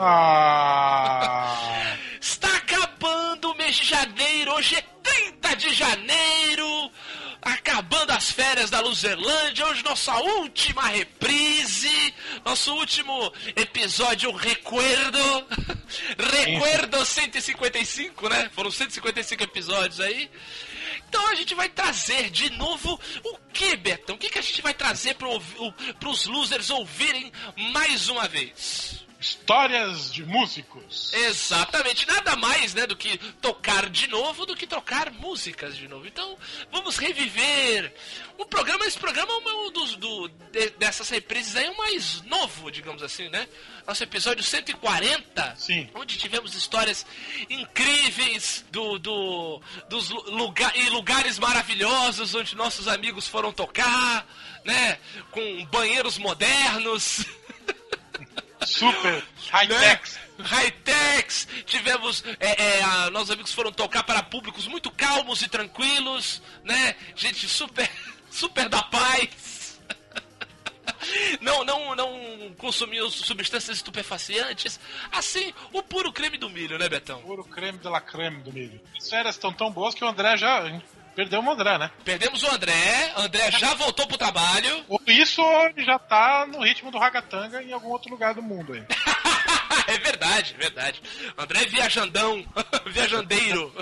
Ah! Está acabando o mês de janeiro, hoje é 30 de janeiro! Acabando as férias da Luzerlândia, hoje nossa última reprise, nosso último episódio Recuerdo. Recuerdo 155, né? Foram 155 episódios aí. Então a gente vai trazer de novo o que, Betão? O que, que a gente vai trazer para os losers ouvirem mais uma vez? Histórias de músicos. Exatamente, nada mais né, do que tocar de novo do que tocar músicas de novo. Então, vamos reviver o programa. Esse programa é um dos do, de, dessas reprises aí, o mais novo, digamos assim, né? Nosso episódio 140, Sim. onde tivemos histórias incríveis do, do, dos lugar, e lugares maravilhosos onde nossos amigos foram tocar, né? Com banheiros modernos. Super high-techs. Né? High-techs. Tivemos. É, é, a, nossos amigos foram tocar para públicos muito calmos e tranquilos, né? Gente super, super da paz. Não, não, não consumiu substâncias estupefacientes. Assim, o puro creme do milho, né, Betão? Puro creme de la creme do milho. As férias estão tão boas que o André já Perdeu o André, né? Perdemos o André, André já voltou pro trabalho. Ou isso já tá no ritmo do Ragatanga em algum outro lugar do mundo aí. é verdade, verdade. André é viajandão, viajandeiro.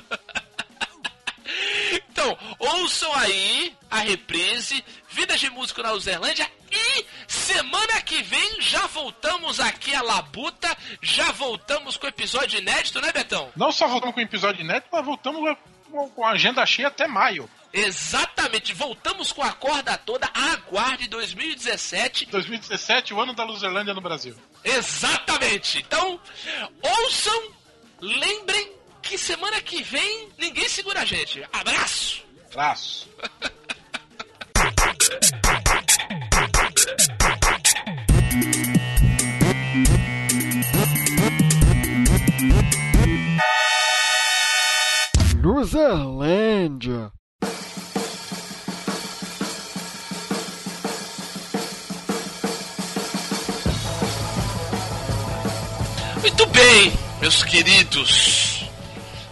então, ouçam aí a reprise, Vidas de Músico na Uzerlândia e semana que vem já voltamos aqui a Labuta, já voltamos com o episódio inédito, né, Betão? Não só voltamos com o episódio inédito, mas voltamos com a agenda cheia até maio. Exatamente, voltamos com a corda toda. Aguarde 2017. 2017, o ano da Luzerlândia no Brasil. Exatamente. Então, ouçam, lembrem que semana que vem ninguém segura a gente. Abraço. Abraço. Luzerlândia. Muito bem, meus queridos.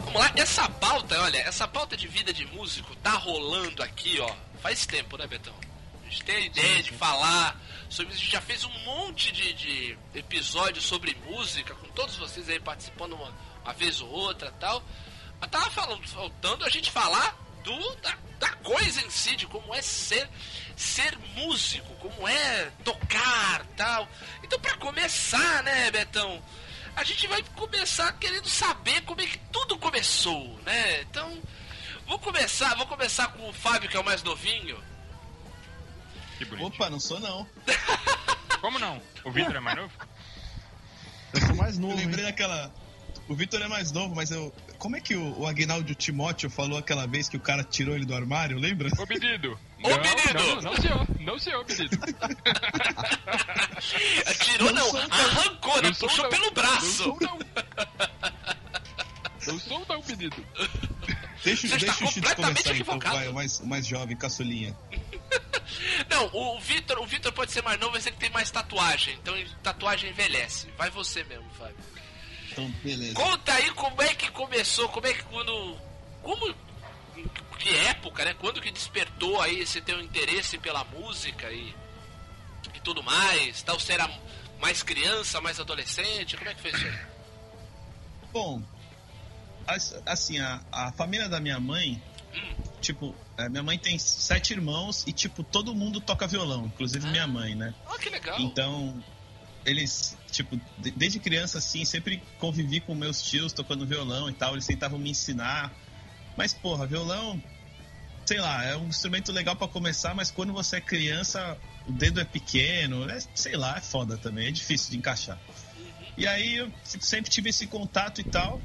Vamos lá, essa pauta, olha, essa pauta de vida de músico tá rolando aqui, ó, faz tempo, né, Betão? A gente tem a ideia de falar sobre isso. A gente já fez um monte de, de episódios sobre música, com todos vocês aí participando uma, uma vez ou outra tal. Mas tava falando, faltando a gente falar do, da, da coisa em si, de como é ser, ser músico, como é tocar tal. Então, para começar, né, Betão? A gente vai começar querendo saber como é que tudo começou, né? Então, vou começar, vou começar com o Fábio, que é o mais novinho. Opa, não sou não. Como não? O Vitor é mais novo? Eu sou mais novo. Eu lembrei daquela. O Vitor é mais novo, mas eu. Como é que o, o Agnaldo Timóteo falou aquela vez que o cara tirou ele do armário, lembra? Ô menino! Ô não, menino! Não, não, senhor, não senhor, menino. Tirou não, não arrancou, né? Puxou não. pelo braço. Não sou não. Não sou não, menino. Deixa, Você está deixa o Chico completamente começar então, vai, o mais, o mais jovem, caçulinha. Não, o Vitor, o Vitor pode ser mais novo, mas ele tem mais tatuagem. Então tatuagem envelhece. Vai você mesmo, Fábio. Então, beleza. Conta aí como é que começou, como é que quando. Como. Que época, né? Quando que despertou aí esse teu interesse pela música e. e tudo mais? Tal, você era mais criança, mais adolescente? Como é que foi isso aí? Bom, as- assim, a, a família da minha mãe, tipo, é, minha mãe tem sete irmãos e, tipo, todo mundo toca violão, inclusive Ah. minha mãe, né? Ah, que legal. Então, eles, tipo, de- desde criança, assim, sempre convivi com meus tios tocando violão e tal, eles tentavam me ensinar. Mas, porra, violão, sei lá, é um instrumento legal pra começar, mas quando você é criança, o dedo é pequeno, é, sei lá, é foda também, é difícil de encaixar. E aí eu sempre tive esse contato e tal.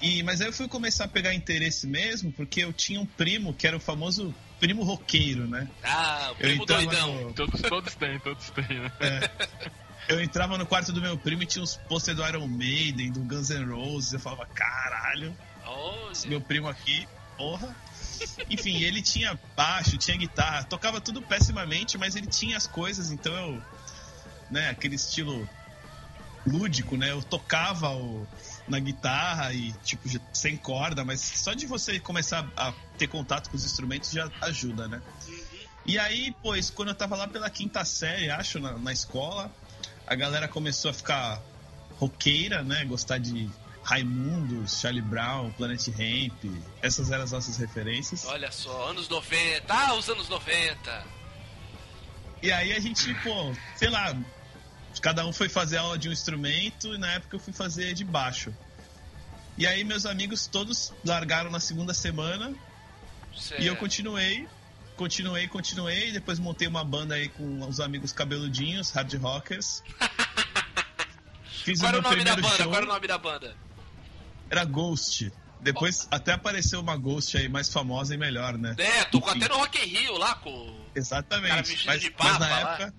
E, mas aí eu fui começar a pegar interesse mesmo, porque eu tinha um primo que era o famoso primo roqueiro, né? Ah, o primo doidão. no- Todos, todos têm, todos têm, né? Eu entrava no quarto do meu primo e tinha uns pôster do Iron Maiden, do Guns N' Roses. Eu falava, caralho, esse meu primo aqui, porra. Enfim, ele tinha baixo, tinha guitarra, tocava tudo pessimamente, mas ele tinha as coisas, então eu. Né, aquele estilo lúdico, né? Eu tocava o, na guitarra e, tipo, sem corda, mas só de você começar a ter contato com os instrumentos já ajuda, né? E aí, pois, quando eu tava lá pela quinta série, acho, na, na escola, a galera começou a ficar roqueira, né? Gostar de Raimundo, Charlie Brown, Planet Ramp. Essas eram as nossas referências. Olha só, anos 90. Ah, os anos 90. E aí a gente, pô, sei lá, cada um foi fazer aula de um instrumento e na época eu fui fazer de baixo. E aí meus amigos todos largaram na segunda semana e eu Certo. continuei, continuei, continuei, depois montei uma banda aí com os amigos cabeludinhos, hard rockers. Fiz Qual era o nome da banda? show, Qual era o nome da banda? era Ghost. Depois até apareceu uma Ghost aí mais famosa e melhor, né? É, tocou até no Rock in Rio lá com. Exatamente. Mas, mas na lá. época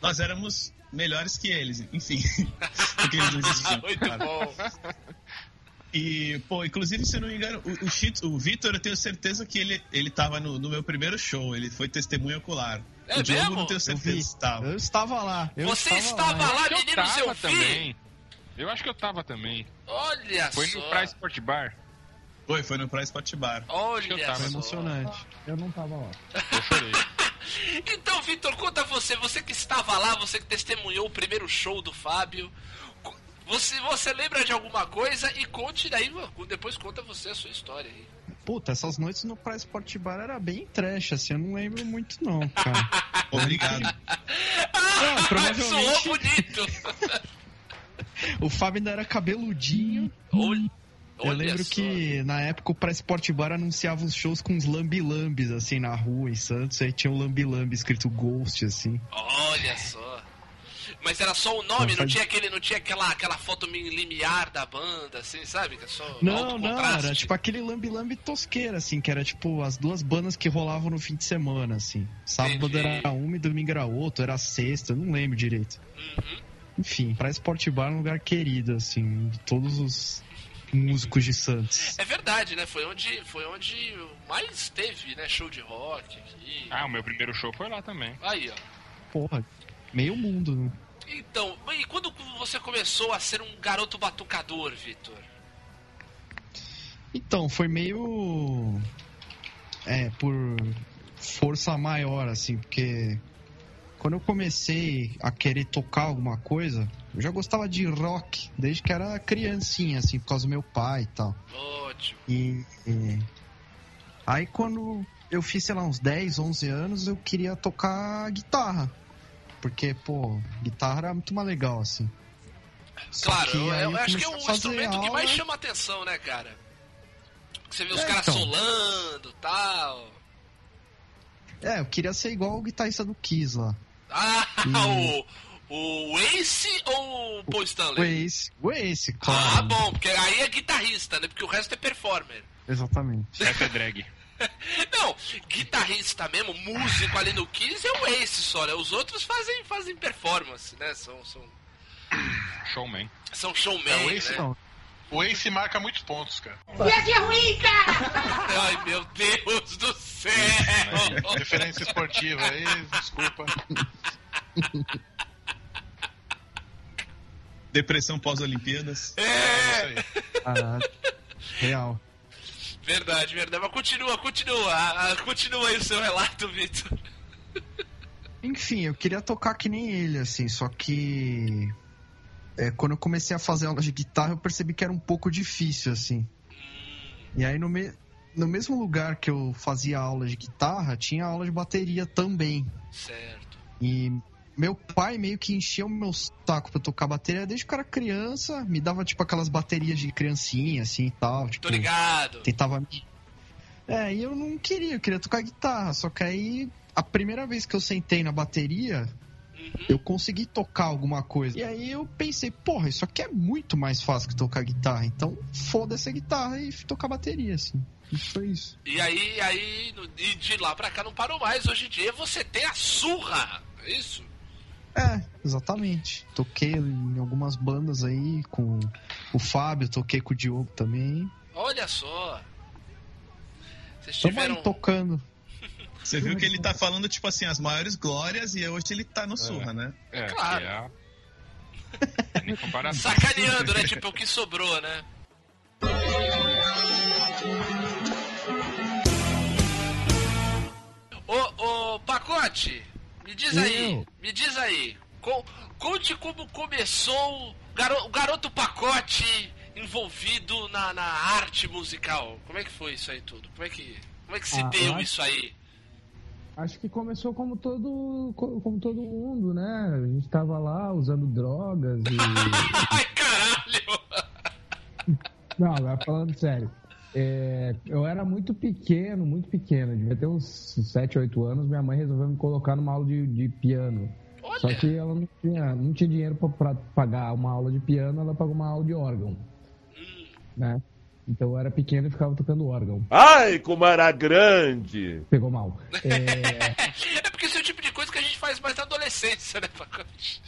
nós éramos melhores que eles, enfim. Porque eles não existiam. Muito bom. E, pô, inclusive, se eu não me engano, o, o, Chito- o Vitor, eu tenho certeza que ele, ele tava no, no meu primeiro show, ele foi testemunha ocular. É o Diogo mesmo? não tenho Eu certeza se estava. Eu estava lá. eu Você estava lá. lá, Acho que eu eu tava vi. também. Eu acho que eu tava também. Olha Foi só. no Pra Sport Bar. Foi, foi no Price Spot Bar. Olha eu tava só. Foi emocionante. Eu não tava lá. Eu chorei. Então, Vitor, conta você, você que estava lá, você que testemunhou o primeiro show do Fábio. Você, você lembra de alguma coisa e conte daí, depois conta você a sua história aí. Puta, essas noites no Praia Sport Bar era bem trash, assim, eu não lembro muito não, cara. Obrigado. Não, provavelmente Soou bonito! o Fábio ainda era cabeludinho. Olha, Eu olha lembro só. que na época o Praia Sport Bar anunciava os shows com uns lambi-lambis, assim, na rua em Santos. Aí tinha um lambi-lambi escrito Ghost, assim. Olha só. Mas era só o nome, Não, não faz- tinha aquele, não tinha aquela, aquela foto limiar da banda, assim, sabe? Que é só Não, alto não, contraste. era tipo aquele lambi-lambi tosqueira, assim, que era tipo as duas bandas que rolavam no fim de semana, assim. Sábado Entendi. era uma e domingo era outra, era sexta, não lembro direito. Uhum. Enfim, pra Sport Bar é um lugar querido, assim, de todos os músicos de Santos. É verdade, né? Foi onde, foi onde mais teve, né? Show de rock aqui. Ah, o meu primeiro show foi lá também. Aí, ó. Porra, meio mundo, né? Então, e quando você começou a ser um garoto batucador, Vitor? Então, foi meio. É, por força maior, assim, porque quando eu comecei a querer tocar alguma coisa, eu já gostava de rock desde que era criancinha, assim, por causa do meu pai e tal. Ótimo. E, e- aí quando eu fiz, sei lá, uns 10, 11 anos, eu queria tocar guitarra. Porque, pô, guitarra era muito mais legal, assim. Só Claro, que eu, eu acho que é o instrumento que mais aula. chama atenção, né, cara? Você vê os É, caras então. solando e tal. É, eu queria ser igual o guitarrista do Kiss lá. Ah, Hum. o, o Ace ou o Paul O Stanley? Ace. O Ace, Ah, claro. bom, porque aí é guitarrista, né? Porque o resto é performer. Exatamente. Essa é drag. Não, guitarrista mesmo, músico ali no Kiss é o Ace só, né? Os outros fazem, fazem performance, né? São, são, Showman. são showman, É, o Ace né? Não, O Ace marca muitos pontos, cara. Viagem é ruim, cara! Ai, meu Deus do céu! Referência esportiva aí, desculpa. Depressão pós-Olimpíadas. É, É isso aí. caralho. Real. Verdade, verdade. Mas continua, continua. Ah, ah, Continua aí o seu relato, Vitor. Enfim, eu queria tocar que nem ele, assim, só que. é, quando eu comecei a fazer aula de guitarra, eu percebi que era um pouco difícil, assim. E aí, no, me- no mesmo lugar que eu fazia aula de guitarra, tinha aula de bateria também. Certo. E meu pai meio que enchia o meu saco pra tocar bateria desde que eu era criança, me dava, tipo, aquelas baterias de criancinha, assim e tal. Tipo, Tô ligado. tentava me. É, e eu não queria, eu queria tocar guitarra. Só que aí, a primeira vez que eu sentei na bateria, Uhum. eu consegui tocar alguma coisa. E aí eu pensei, porra, isso aqui é muito mais fácil que tocar guitarra. Então, foda-se a guitarra e tocar bateria, assim. Foi isso. E aí, aí, e de lá pra cá não parou mais. Hoje em dia você tem a surra. É isso? É, exatamente. Toquei em algumas bandas aí com o Fábio, toquei com o Diogo também. Olha só. Vocês tiveram. tocando. Você viu que ele tá falando, tipo assim, as maiores glórias e hoje ele tá no surra, né? É, Claro. é. Sacaneando, né? Tipo, o que sobrou, né? Ô, ô, Pacote, me diz aí, Eu? me diz aí. co- conte como começou o garo- o garoto Pacote envolvido na, na arte musical. Como é que foi isso aí tudo? Como é que, como é que se Ah, eu deu acho- isso aí? Acho que começou como todo, co- como todo mundo, né? A gente tava lá usando drogas e. Ai, caralho! Não, agora falando sério. É, eu era muito pequeno, muito pequeno. Devia ter uns 7, 8 anos. Minha mãe resolveu me colocar numa aula de, de piano. Só Olha, que ela não tinha, não tinha dinheiro pra, pra pagar uma aula de piano, ela pagou uma aula de órgão. Né? Então eu era pequeno e ficava tocando órgão. Ai, como era grande! Pegou mal. É, é porque esse é o tipo de coisa que a gente faz mais na adolescência, né, Pacote?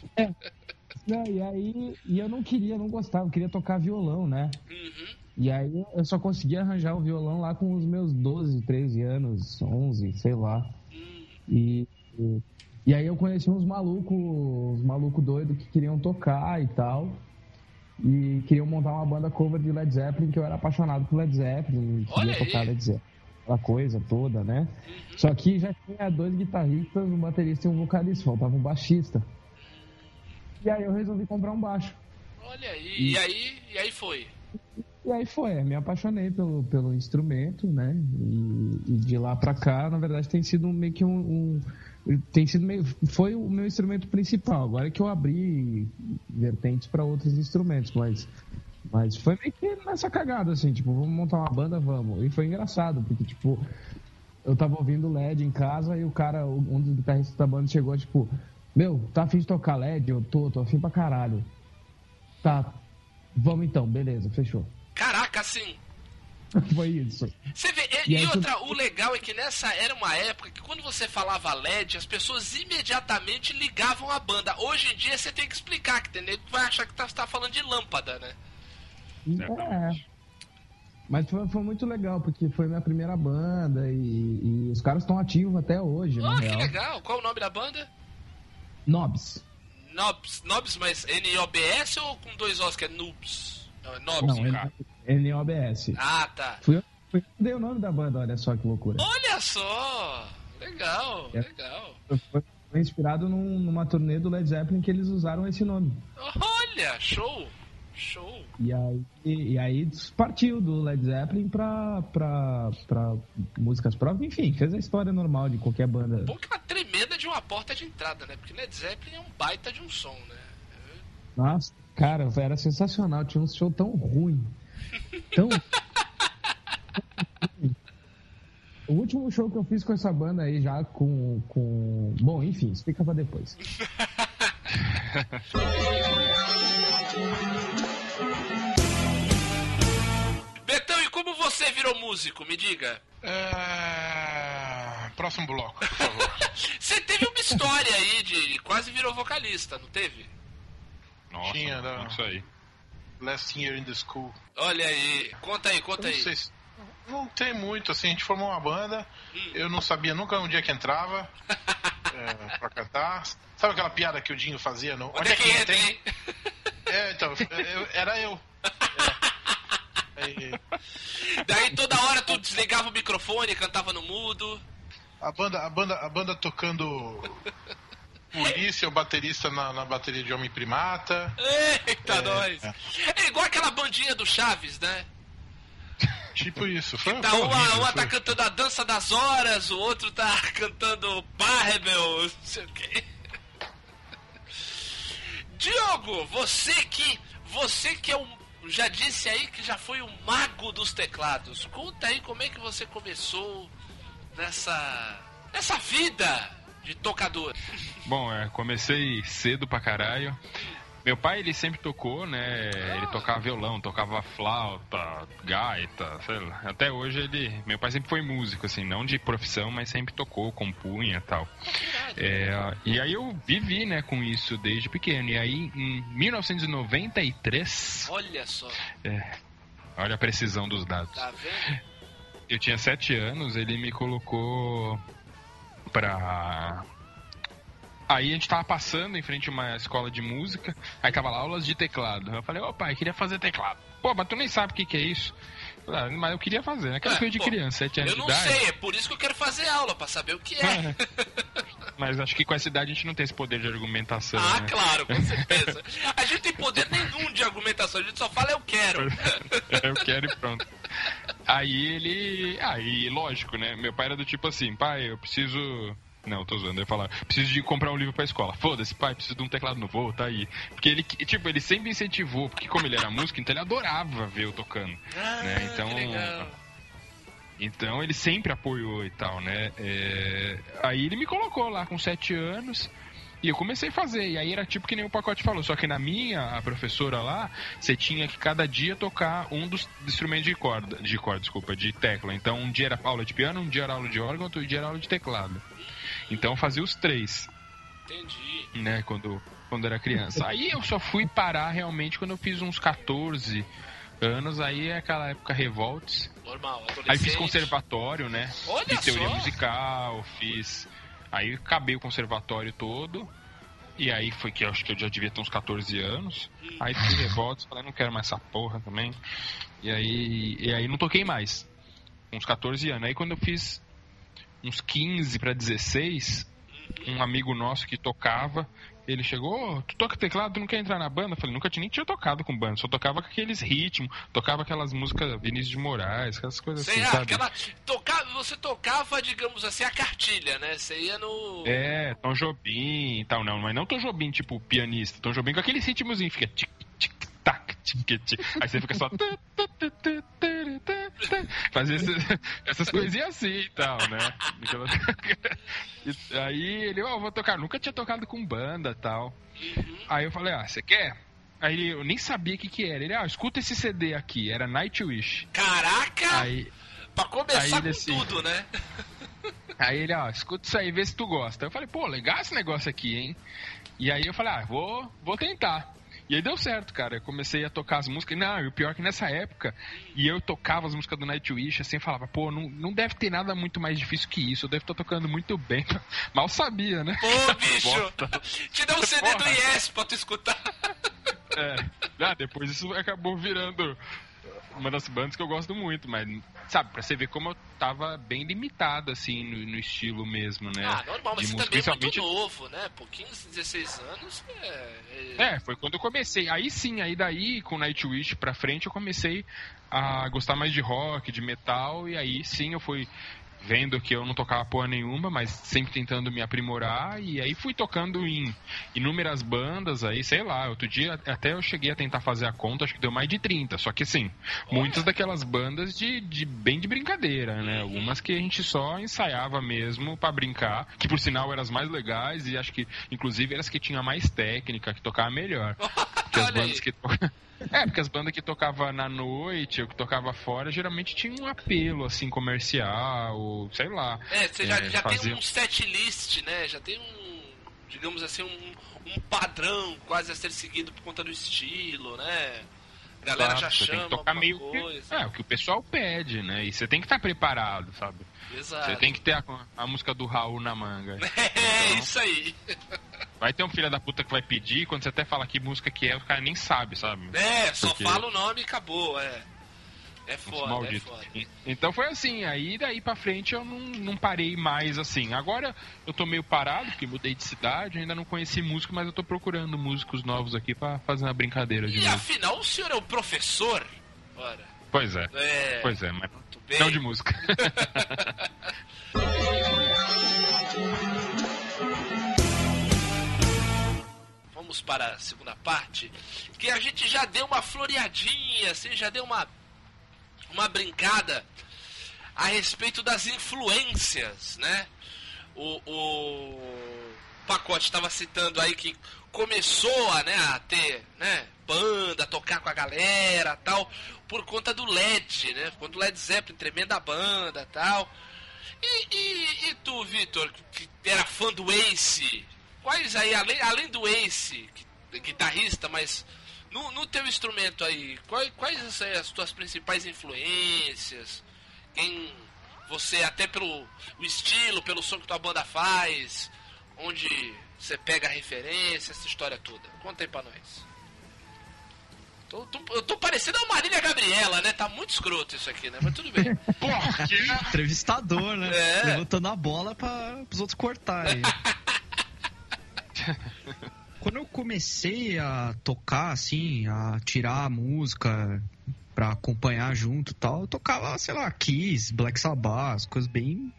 não, e aí e eu não queria, não gostava, eu queria tocar violão, né? Uhum. E aí eu só conseguia arranjar o violão lá com os meus 12, 13 anos, 11, sei lá. E, e, e aí eu conheci uns malucos, uns malucos doidos que queriam tocar e tal. E queriam montar uma banda cover de Led Zeppelin, que eu era apaixonado por Led Zeppelin, e queria tocar. Led Zeppelin. Aquela coisa toda, né? Só que já tinha dois guitarristas, um baterista e um vocalista, faltava um baixista. E aí eu resolvi comprar um baixo. Olha aí, e aí, e aí foi. E aí foi, me apaixonei pelo, pelo instrumento, né? E, e de lá pra cá, na verdade, tem sido meio que um, um- tem sido meio, foi o meu instrumento principal. Agora é que eu abri vertentes para outros instrumentos, mas, mas foi meio que nessa cagada, assim, tipo, vamos montar uma banda, vamos. E foi engraçado, porque, tipo, eu tava ouvindo LED em casa e o cara, um dos guitarristas da banda chegou, tipo, meu, tá afim de tocar LED? Eu tô, tô afim pra caralho. Tá, vamos então, beleza, fechou. Caraca, assim. Foi isso. Você vê, e, E e aí tu- outra, o legal é que nessa era uma época que quando você falava LED, as pessoas imediatamente ligavam a banda. Hoje em dia você tem que explicar, que entendeu? Tu vai achar que tá, você tá falando de lâmpada, né? É. Mas foi, foi muito legal, porque foi minha primeira banda e, e os caras estão ativos até hoje, Oh, que real. legal. Qual o nome da banda? Nobs. Nobs, Nobs, mas N-O-B-S ou com dois Os, que é Noobs? É Nobs, Não. N- NOBS. Ah, tá. Fui eu, fui eu dei o nome da banda, olha só que loucura. Olha só! Legal, É. legal. Foi, foi inspirado num- numa turnê do Led Zeppelin que eles usaram esse nome. Olha, show! Show! E aí, e aí partiu do Led Zeppelin pra, pra, pra músicas próprias, enfim, fez a história normal de qualquer banda. Bom que é uma tremenda de uma porta de entrada, né? Porque Led Zeppelin é um baita de um som, né? Nossa, cara, era sensacional. Tinha um show tão ruim. Tão. o último show que eu fiz com essa banda aí, já com. com... Bom, enfim, explica pra depois. Betão, e como você virou músico? Me diga. É... Próximo bloco, por favor. Você teve uma história aí de quase virou vocalista, não teve? Nossa, Tinha, né? não sei. Last year in the school. Olha aí, conta aí, conta não aí. sei se... Não tem muito, assim, a gente formou uma banda, eu não sabia nunca onde é que entrava é, pra cantar. Sabe aquela piada que o Dinho fazia? No... Onde é que entra, tem? hein? É, então, eu- era eu. É. Aí, Daí toda hora tu desligava o microfone, cantava no mudo. a, banda, a, banda, a banda tocando polícia, o baterista na, na bateria de Homem Primata. Eita, É, nós! é. É igual aquela bandinha do Chaves, né? Tipo isso. Foi, Tá foi uma, horrível, uma foi- tá cantando a dança das horas, o outro tá cantando Barbel, não sei o quê. Diogo, você que. Você que é um. Já disse aí que já foi o mago dos teclados. Conta aí como é que você começou nessa. nessa vida de tocador. Bom, é, comecei cedo pra caralho. Meu pai, ele sempre tocou, né? Ele tocava violão, tocava flauta, gaita, sei lá. Até hoje ele... Meu pai sempre foi músico, assim, não de profissão, mas sempre tocou, compunha e tal. É, e aí eu vivi, né, com isso desde pequeno. E aí, em 1993... Olha só, Olha a precisão dos dados. tá vendo? Eu tinha sete anos, ele me colocou pra Aí a gente tava passando em frente a uma escola de música, aí tava lá aulas de teclado. Eu falei, ô pai, queria fazer teclado. Pô, mas tu nem sabe o que, que é isso. Ah, mas eu queria fazer, né? Aquela É, coisa de pô, criança, 7 anos Eu não sei, é por isso que eu quero fazer aula, pra saber o que é. Mas acho que com essa idade a gente não tem esse poder de argumentação, Ah, né? claro, com certeza. A gente tem poder nenhum de argumentação, a gente só fala eu quero. eu quero e pronto. Aí ele. Aí, lógico, né? Meu pai era do tipo assim, pai, eu preciso. Não, tô zoando, eu ia falar, preciso de comprar um livro pra escola. Foda-se, pai, preciso de um teclado novo, tá aí. Porque ele, tipo, ele sempre incentivou, porque como ele era músico, então ele adorava ver eu tocando. Ah, né? Então. Então ele sempre apoiou e tal, né? É, Aí ele me colocou lá com sete anos. E eu comecei a fazer, e aí era tipo que nem o pacote falou, só que na minha, a professora lá, você tinha que cada dia tocar um dos instrumentos de corda, de corda, desculpa, de tecla. Então um dia era aula de piano, um dia era aula de órgão, outro dia era aula de teclado. Então eu fazia os três, Entendi. né, quando, quando era criança. Aí eu só fui parar realmente quando eu fiz uns 14 anos, aí é aquela época revoltes. Normal. Aí fiz conservatório, né? Olha fiz teoria só. musical, fiz. Aí acabei o conservatório todo. E aí foi que eu acho que eu já devia ter uns 14 anos. Aí fiz revoltas, falei, não quero mais essa porra também. E aí, e aí não toquei mais. Uns 14 anos. Aí quando eu fiz uns 15 para 16, um amigo nosso que tocava, ele chegou, "Ô, tu toca teclado, tu não quer entrar na banda? Eu falei, nunca tinha nem tinha tocado com banda, só tocava com aqueles ritmos, tocava aquelas músicas Vinícius de Moraes, aquelas coisas Sei assim, lá, sabe? aquela. Tocava, você tocava, digamos assim, a cartilha, né? Você ia no. É, Tom Jobim e tal, não, mas não Tom Jobim, tipo, pianista. Tom Jobim com aquele ritmozinho, fica tic, tac, tic. Aí você fica só. Fazer essas, coisinhas assim e tal, né? Aí ele, ó, vou tocar. Nunca tinha tocado com banda e tal. Aí eu falei, ah, você quer? Aí eu nem sabia o que que era. Ele, ah, escuta esse CD aqui. Era Nightwish. Caraca! Aí, pra começar aí com assim- tudo, né? Aí ele, ó, escuta isso aí, vê se tu gosta. Eu falei, pô, legal esse negócio aqui, hein? E aí eu falei, ah, vou, vou tentar. E aí deu certo, cara. Eu comecei a tocar as músicas. Não, e o pior é que nessa época, e eu tocava as músicas do Nightwish, assim, eu falava, pô, não, não deve ter nada muito mais difícil que isso. Eu devo estar tocando muito bem. Mal sabia, né? Ô, bicho! Te dá um CD do Porra. Yes pra tu escutar. É. Ah, depois isso acabou virando uma das bandas que eu gosto muito, mas, sabe, pra você ver como eu tava bem limitado, assim, no, no estilo mesmo, né? Ah, normal, mas De você música, também é muito principalmente- novo, né? Pô, 15, 16 anos é. é- É, foi quando eu comecei. Aí sim, aí daí, com Nightwish pra frente, eu comecei a gostar mais de rock, de metal, e aí sim eu fui vendo que eu não tocava porra nenhuma, mas sempre tentando me aprimorar, e aí fui tocando em inúmeras bandas, aí, sei lá, outro dia até eu cheguei a tentar fazer a conta, acho que deu mais de 30, só que assim, muitas daquelas bandas de, de bem de brincadeira, né? Algumas que a gente só ensaiava mesmo pra brincar, que por sinal eram as mais legais, e acho que, inclusive, eram as que tinha mais técnica, que tocava melhor. Porque as bandas aí. que to- É, porque as bandas que tocava na noite ou que tocava fora, geralmente tinha um apelo, assim, comercial, ou sei lá. É, você já, É, já tem fazia- um set list, né? Já tem um, digamos assim, um, um padrão quase a ser seguido por conta do estilo, né? Galera Exato, já você tem chama que tocar meio coisa. que, é, o que o pessoal pede, né? E você tem que estar preparado, sabe? Exato. Você tem que ter a, a música do Raul na manga. É, Então, isso aí. Vai ter um filho da puta que vai pedir, quando você até fala que música que é, o cara nem sabe, sabe? É, só Porque- fala o nome e acabou, é. É foda, é malditos. foda. E- Então foi assim, aí daí pra frente eu não, não parei mais assim. Agora eu tô meio parado, porque mudei de cidade, ainda não conheci músico, mas eu tô procurando músicos novos aqui pra fazer uma brincadeira de E novo. afinal, o senhor é o professor? Ora, Pois é, é. pois é, mas não de música. Vamos para a segunda parte, que a gente já deu uma floreadinha, assim, já deu uma, uma brincada a respeito das influências, né? O, o Pacote estava citando aí que começou a, né, a ter né, banda, tocar com a galera tal, por conta do LED, né? Quando o Led Zeppelin, tremenda banda tal. E, e, e tu, Vitor, que era fã do Ace, quais aí, além, além do Ace, que- guitarrista, mas no, no teu instrumento aí, quais, quais aí as tuas principais influências? Quem você, até pelo o estilo, pelo som que tua banda faz, onde você pega a referência, essa história toda. Conta aí pra nós. Tô, tô- eu tô parecendo a Marília Gabriela, né? Tá muito escroto isso aqui, né? Mas tudo bem. Entrevistador, né? É. Levantando a bola para os outros cortarem. Quando eu comecei a tocar, assim, a tirar a música pra acompanhar junto e tal, eu tocava, sei lá, Kiss, Black Sabbath, coisas bem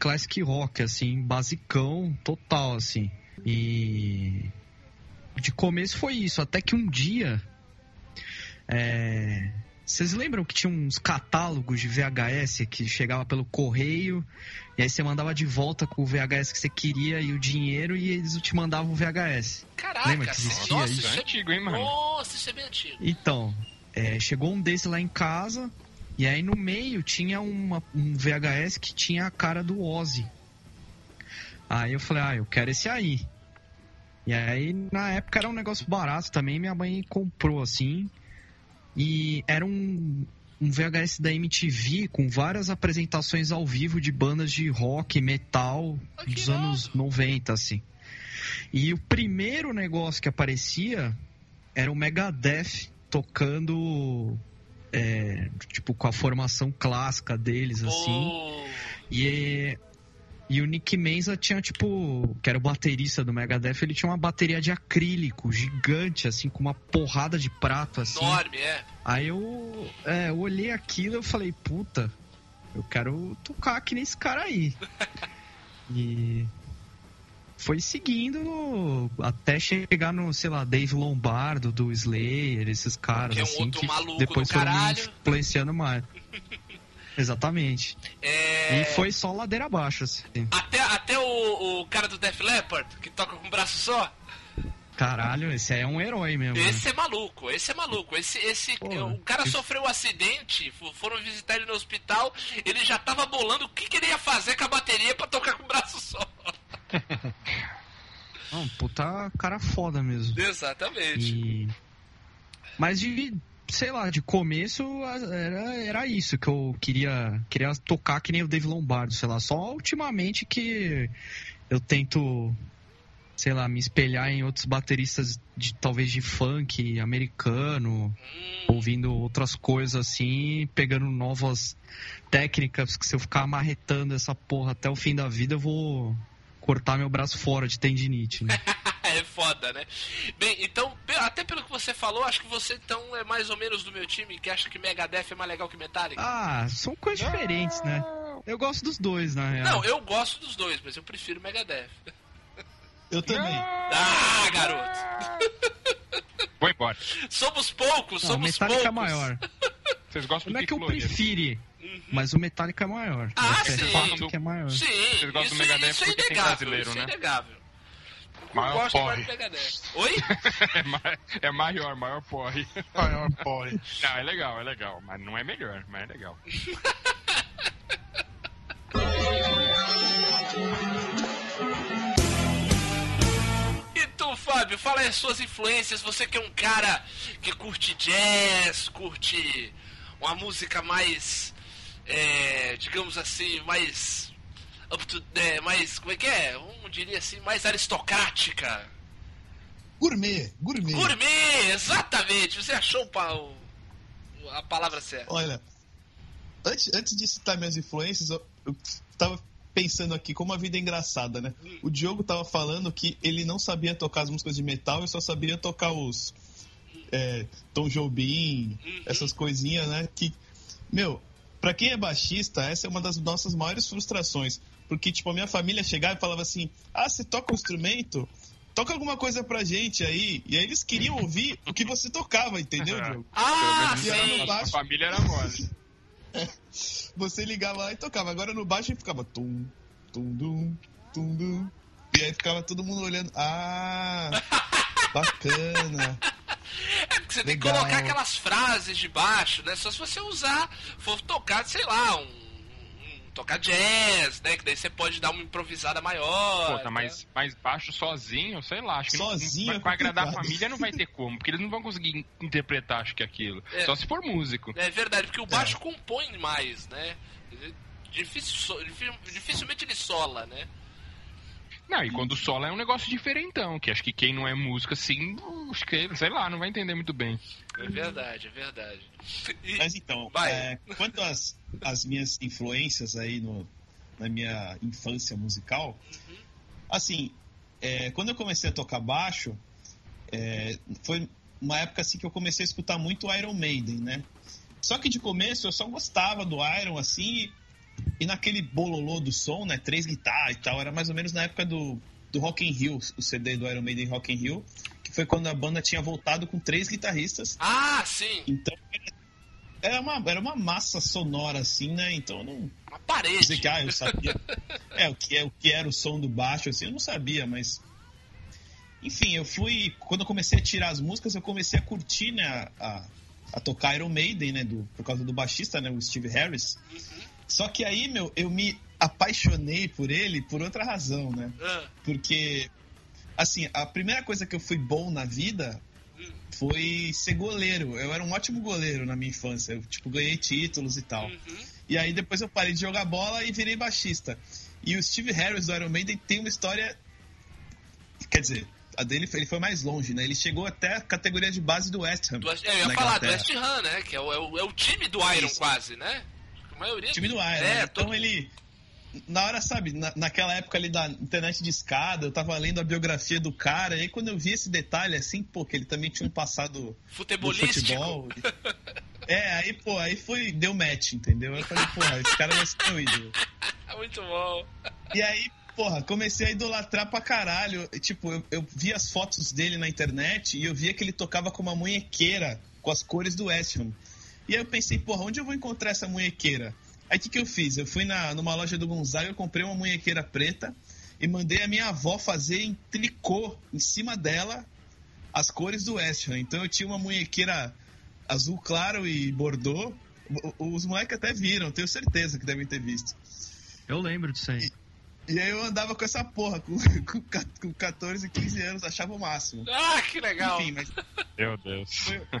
classic rock, assim, basicão, total, assim. E de começo foi isso, até que um dia. é, Vocês lembram que tinha uns catálogos de VHS que chegava pelo correio e aí você mandava de volta com o VHS que você queria e o dinheiro e eles te mandavam o VHS. Caraca, Lembra que existia nossa, isso? é é... antigo, hein, mano? Nossa, isso é bem antigo. Então, é, chegou um desse lá em casa e aí no meio tinha uma- um VHS que tinha a cara do Ozzy. Aí eu falei, ah, eu quero esse aí. E aí na época era um negócio barato também, minha mãe comprou assim. E era um, um VHS da MTV com várias apresentações ao vivo de bandas de rock, metal dos anos 90, assim. E o primeiro negócio que aparecia era o Megadeth tocando, é, tipo, com a formação clássica deles, assim. Pô, E, e o Nick Menza tinha, tipo, que era o baterista do Megadeth, ele tinha uma bateria de acrílico gigante, assim, com uma porrada de prato, assim. enorme, é. Aí eu, é, eu olhei aquilo e eu falei, puta, eu quero tocar aqui nesse cara aí. e foi seguindo até chegar no, sei lá, Dave Lombardo, do Slayer, esses caras, Que é um assim, outro que maluco depois foram me caralho. influenciando mais. Exatamente. É, E foi só ladeira abaixo, assim. Até, até o, o cara do Def Leppard, que toca com um braço só, Caralho, esse aí é um herói mesmo. né? esse é maluco, esse é maluco. Esse, esse, Pô, o cara esse- sofreu um acidente, fo- foram visitar ele no hospital, ele já tava bolando o que, que ele ia fazer com a bateria pra tocar com o braço só. Não, puta cara foda mesmo. Exatamente. E... Mas de, sei lá, de começo era, era isso que eu queria, queria tocar que nem o Dave Lombardo, sei lá. Só ultimamente que eu tento, sei lá, me espelhar em outros bateristas de talvez de funk americano, Hum, ouvindo outras coisas assim, pegando novas técnicas que se eu ficar amarretando essa porra até o fim da vida eu vou cortar meu braço fora de tendinite, né? é foda, né? Bem, então, até pelo que você falou, acho que você então é mais ou menos do meu time, que acha que Megadeth é mais legal que Metallica. Ah, são coisas diferentes, né? Eu gosto dos dois, na real. Não, eu gosto dos dois, mas eu prefiro Megadeth. Eu também. Ah, garoto! Vou embora. Somos poucos, Não, o somos Metallica poucos. é maior. Vocês gostam do é que eu prefiro, mas o Metallica é maior. Ah, é sim. fato que é maior. Sim, Vocês gostam isso, do Megadeth isso é porque tem inegável, brasileiro, isso é né? inegável. Maior porre. Oi? É, ma- é maior, maior porre. Maior porre. Não, é legal, é legal. Mas não é melhor, mas é legal. E tu, Fábio, fala aí as suas influências. Você que é um cara que curte jazz, curte uma música mais, é, digamos assim, mais up to, é, mais, como é que é? Um diria assim, mais aristocrática. Gourmet, gourmet. Gourmet, exatamente. Você achou o a palavra certa. Olha, antes, antes de citar minhas influências, eu, eu tava pensando aqui como a vida é engraçada, né? O Diogo tava falando que ele não sabia tocar as músicas de metal e só sabia tocar os é, Tom Jobim, essas coisinhas, né? Que, meu, pra quem é baixista, essa é uma das nossas maiores frustrações. Porque, tipo, a minha família chegava e falava assim: Ah, você toca um instrumento? Toca alguma coisa pra gente aí. E aí eles queriam ouvir o que você tocava, entendeu, Diogo? Ah, E era no sim. A baixo. família era mole. Você ligava lá e tocava. Agora no baixo e ficava tum, tum, dum, tum, dum. E aí ficava todo mundo olhando. Ah, bacana. É porque você tem que Legal. colocar aquelas frases de baixo, né? Só se você usar, for tocar, sei lá, um, um- tocar jazz, né? Que daí você pode dar uma improvisada maior. Pô, tá né? mais, mais baixo sozinho, sei lá. Acho que não- Sozinho não, é pra agradar a família não vai ter como, porque eles não vão conseguir interpretar, acho que aquilo. É. Só se for músico. É verdade, porque o baixo compõe mais, né? Dificilmente ele sola, né? Não, e quando solo é um negócio diferentão, que acho que quem não é músico assim, acho que, sei lá, não vai entender muito bem. É verdade, é verdade. E- Mas então, Vai. é, quanto às, às minhas influências aí no, na minha infância musical, assim, é, quando eu comecei a tocar baixo, é, foi uma época assim que eu comecei a escutar muito Iron Maiden, né? Só que de começo eu só gostava do Iron, assim, e naquele bololô do som, né? Três guitarras e tal, era mais ou menos na época do, do Rock in Rio, o CD do Iron Maiden Rock in Rio, que foi quando a banda tinha voltado com três guitarristas Ah, sim, então, era uma, era uma massa sonora, assim, né? Então, eu não uma dizer parede. que, ah, eu sabia. é, o que, é, o que era o som do baixo, assim, eu não sabia, mas. Enfim, eu fui. Quando eu comecei a tirar as músicas, eu comecei a curtir, né? A, a, a tocar Iron Maiden, né? Do, por causa do baixista, né? O Steve Harris. Só que aí, meu, eu me apaixonei por ele por outra razão, né? Ah, Porque, assim, a primeira coisa que eu fui bom na vida foi ser goleiro. Eu era um ótimo goleiro na minha infância. Eu, tipo, ganhei títulos e tal. uhum. E aí depois eu parei de jogar bola e virei baixista. E o Steve Harris do Iron Maiden tem uma história. Quer dizer, a dele foi- ele foi mais longe, né? Ele chegou até a categoria de base do West Ham. Do é, eu ia falar do. West Ham, né? Que é o, é o, é o time do Iron, Isso. quase, né? A maioria. time do Iron. É, né? todo Então ele. Na hora, sabe, na, naquela época ali da internet de escada, eu tava lendo a biografia do cara, e aí quando eu vi esse detalhe, assim, pô, que ele também tinha um passado do futebolístico. futebol. É, aí, pô, aí foi, deu match, entendeu? Eu falei, porra, esse cara vai ser meu ídolo. Muito bom. E aí, porra, comecei a idolatrar pra caralho. E, Tipo, eu, eu vi as fotos dele na internet e eu via que ele tocava com uma munhequeira com as cores do West Ham. E aí eu pensei, porra, onde eu vou encontrar essa munhequeira? Aí o que, que eu fiz? Eu fui na, numa loja do Gonzaga, eu comprei uma munhequeira preta e mandei a minha avó fazer em tricô, em cima dela, as cores do West Ham. Então eu tinha uma munhequeira azul claro e bordô. Os moleques até viram, tenho certeza que devem ter visto. Eu lembro disso aí. E aí eu andava com essa porra, com, com, com 14, 15 anos, achava o máximo. Ah, que legal. Enfim, mas, Meu Deus. e-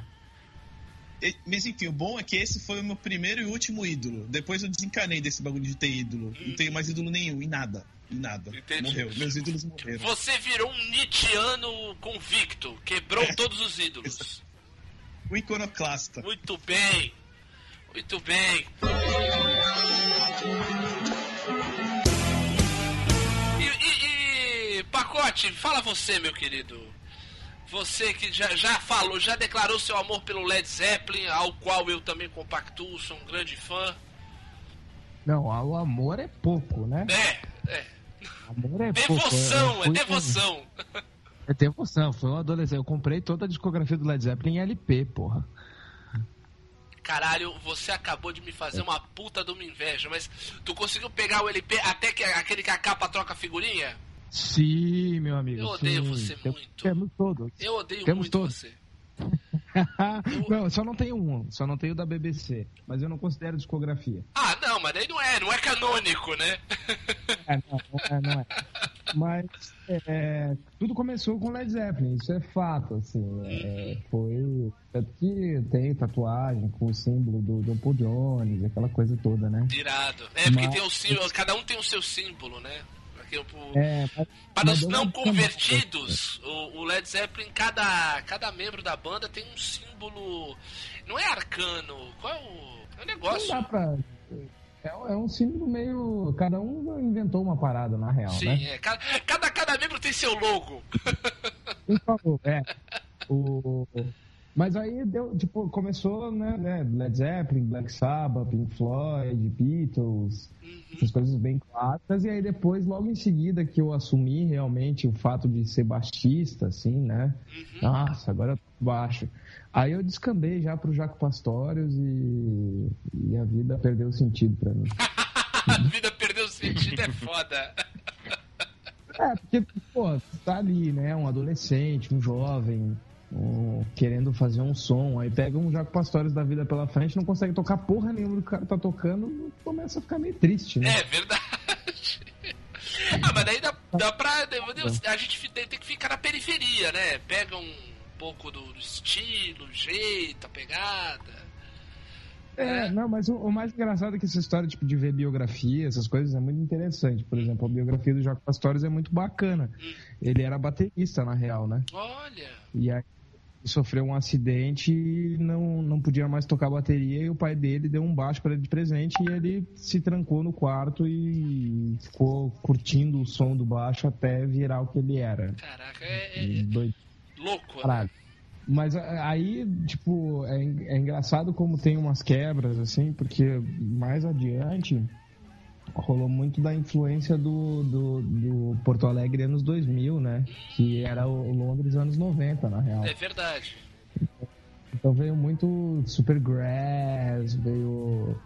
mas enfim, o bom é que esse foi o meu primeiro e último ídolo. Depois eu desencanei desse bagulho de ter ídolo. Não tenho mais ídolo nenhum, em nada. Em nada. Entendi. Morreu. Meus ídolos morreram. Você virou um Nietzscheano convicto. Quebrou todos os ídolos. O iconoclasta. Muito bem. Muito bem. E, e- e, Pacote, fala você, meu querido. Você que já, já falou, já declarou seu amor pelo Led Zeppelin, ao qual eu também compactuo, sou um grande fã. Não, o amor é pouco, né? É, é. Amor é pouco. Devoção, Eu é fui- devoção. É devoção, foi um adolescente. Eu comprei toda a discografia do Led Zeppelin em LP, porra. Caralho, você acabou de me fazer uma puta de uma inveja, mas tu conseguiu pegar o LP até que aquele que a capa troca figurinha? Sim, meu amigo. Eu odeio sim. você Tem- muito. Temos todos. Eu odeio Temos muito todos. você. não, só não tenho um, só não tenho da BBC. Mas eu não considero discografia. Ah, não, mas daí não é, não é canônico, né? É, não, não é, não é. Mas é, tudo começou com Led Zeppelin, isso é fato, assim. é, foi. Tanto que tem tatuagem com o símbolo do John Paul Jones, aquela coisa toda, né? Tirado. É, porque Mas- tem o símbolo, cada um tem o seu símbolo, né? Porque, o- É, mas, Para os não não- convertidos, o, o Led Zeppelin, cada, cada membro da banda tem um símbolo. Não é arcano, qual é o. É Não negócio. dá pra. É, é um símbolo meio. Cada um inventou uma parada, na real, Sim, né? é. Cada, cada, cada membro tem seu logo. Por favor, é. O... Mas aí deu, tipo, começou, né, né, Led Zeppelin, Black Sabbath, Pink Floyd, Beatles, essas coisas bem clássicas, e aí depois, logo em seguida, que eu assumi realmente o fato de ser baixista, assim, né? Nossa, agora eu tô baixo. Aí eu descambei já pro Jaco Pastorius e, e a vida perdeu sentido pra mim. A vida perdeu sentido, é foda. É, porque, pô, tá ali, né? Um adolescente, um jovem, um- querendo fazer um som, aí pega um Jaco Pastores da vida pela frente, não consegue tocar porra nenhuma do que o cara tá tocando, começa a ficar meio triste, né? É verdade. Ah, mas daí dá, dá pra. A gente tem, tem que ficar na periferia, né? Pega um pouco do, do estilo, jeito, a pegada. É, não, mas o, o, mais engraçado é que essa história tipo, de ver biografia, essas coisas, é muito interessante. Por exemplo, a biografia do Jaco Pastores é muito bacana. Ele era baterista, na real, né? Olha! E aí sofreu um acidente e não, não podia mais tocar bateria e o pai dele deu um baixo para ele de presente e ele se trancou no quarto e ficou curtindo o som do baixo até virar o que ele era. Caraca, é, é, Doido. louco, Caralho. né? Mas aí, tipo, é, é engraçado como tem umas quebras, assim, porque mais adiante rolou muito da influência do, do, do, Porto Alegre anos 2000, né? Que era o Londres anos 90, na real. É verdade. Então veio muito Supergrass, veio,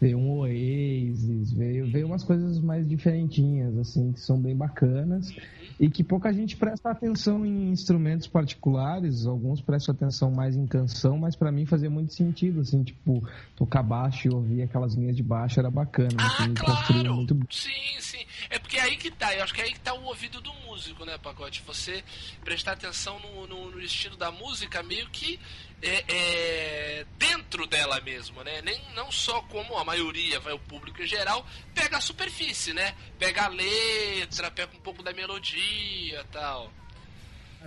veio um Oasis, veio, veio umas coisas mais diferentinhas, assim, que são bem bacanas e que pouca gente presta atenção em instrumentos particulares, alguns prestam atenção mais em canção, mas para mim fazia muito sentido, assim, tipo, tocar baixo e ouvir aquelas linhas de baixo era bacana, ah, assim, claro. muito Sim, sim. É porque é aí que tá, eu acho que é aí que tá o ouvido do músico, né, Pacote? Você prestar atenção no, no, no estilo da música meio que é, é, dentro dela mesmo, né? Nem, não só como a maioria, vai o público em geral, pega a superfície, né? Pega a letra, pega um pouco da melodia tal.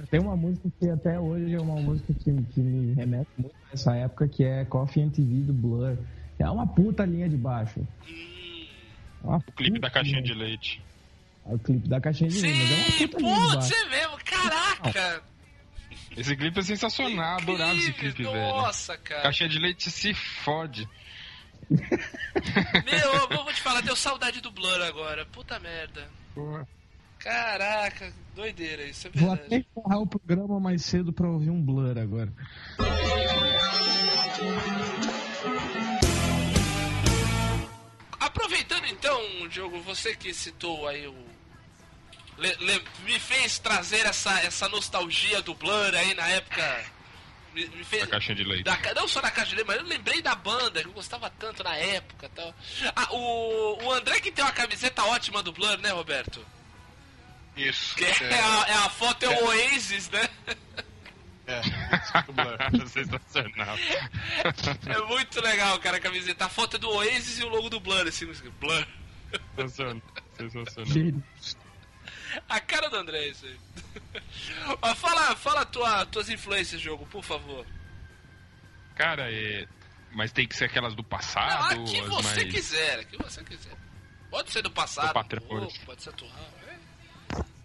Tem uma música que até hoje é uma música que, que me remete muito a essa época, que é Coffee and TV do Blur. É uma puta linha de baixo. Hum. o clipe da caixinha de leite. É o clipe da caixinha de leite. Sim, é putz, é mesmo, caraca! Não. Esse clipe é sensacional, Incrível, adorava esse clipe, nossa, velho. Nossa, cara. Caixinha de leite se fode. Meu, eu vou te falar, deu saudade do Blur agora. Puta merda. Porra. Caraca, doideira, isso é verdade. Vou até encerrar o programa mais cedo pra ouvir um Blur agora. Aproveitando então, Diogo, você que citou aí o le, le, me fez trazer essa, essa nostalgia do Blur aí na época. Me, me fez, da caixa de leite. Da, não só da caixa de leite, mas eu lembrei da banda, que eu gostava tanto na época tal. Ah, o, o André que tem uma camiseta ótima do Blur, né, Roberto? Isso. Que é, é, a, é a, foto é, o é. Oasis, né? É, sensacional. É muito legal, cara, a camiseta. A foto é do Oasis e o logo do Blur, assim, Blur. Sensacional. Sensacional. A cara do André, isso aí. fala fala tua, tuas influências jogo, por favor. Cara, é... mas tem que ser aquelas do passado? Não, a que você mais... quiser, que você quiser. Pode ser do passado, do pode ser atual.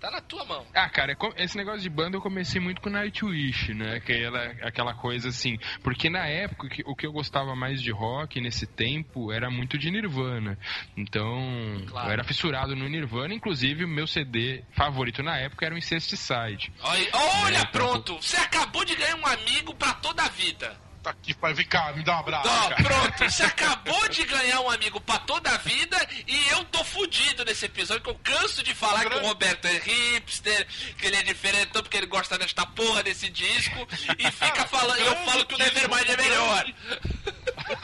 Tá na tua mão. Ah, cara, esse negócio de banda eu comecei muito com Nightwish, né? Aquela, aquela coisa assim. Porque na época o que eu gostava mais de rock nesse tempo era muito de Nirvana. Então, claro. eu era fissurado no Nirvana. Inclusive, o meu CD favorito na época era o Incesticide. Olha, olha né? pronto! Você acabou de ganhar um amigo pra toda a vida. Tá aqui, pai, vem cá, me dá um abraço. Ó, pronto, você acabou de ganhar um amigo pra toda a vida e eu tô fudido nesse episódio, que eu canso de falar que o Roberto é hipster, que ele é diferente porque ele gosta desta porra desse disco e fica falando, eu falo que o Nevermind é melhor.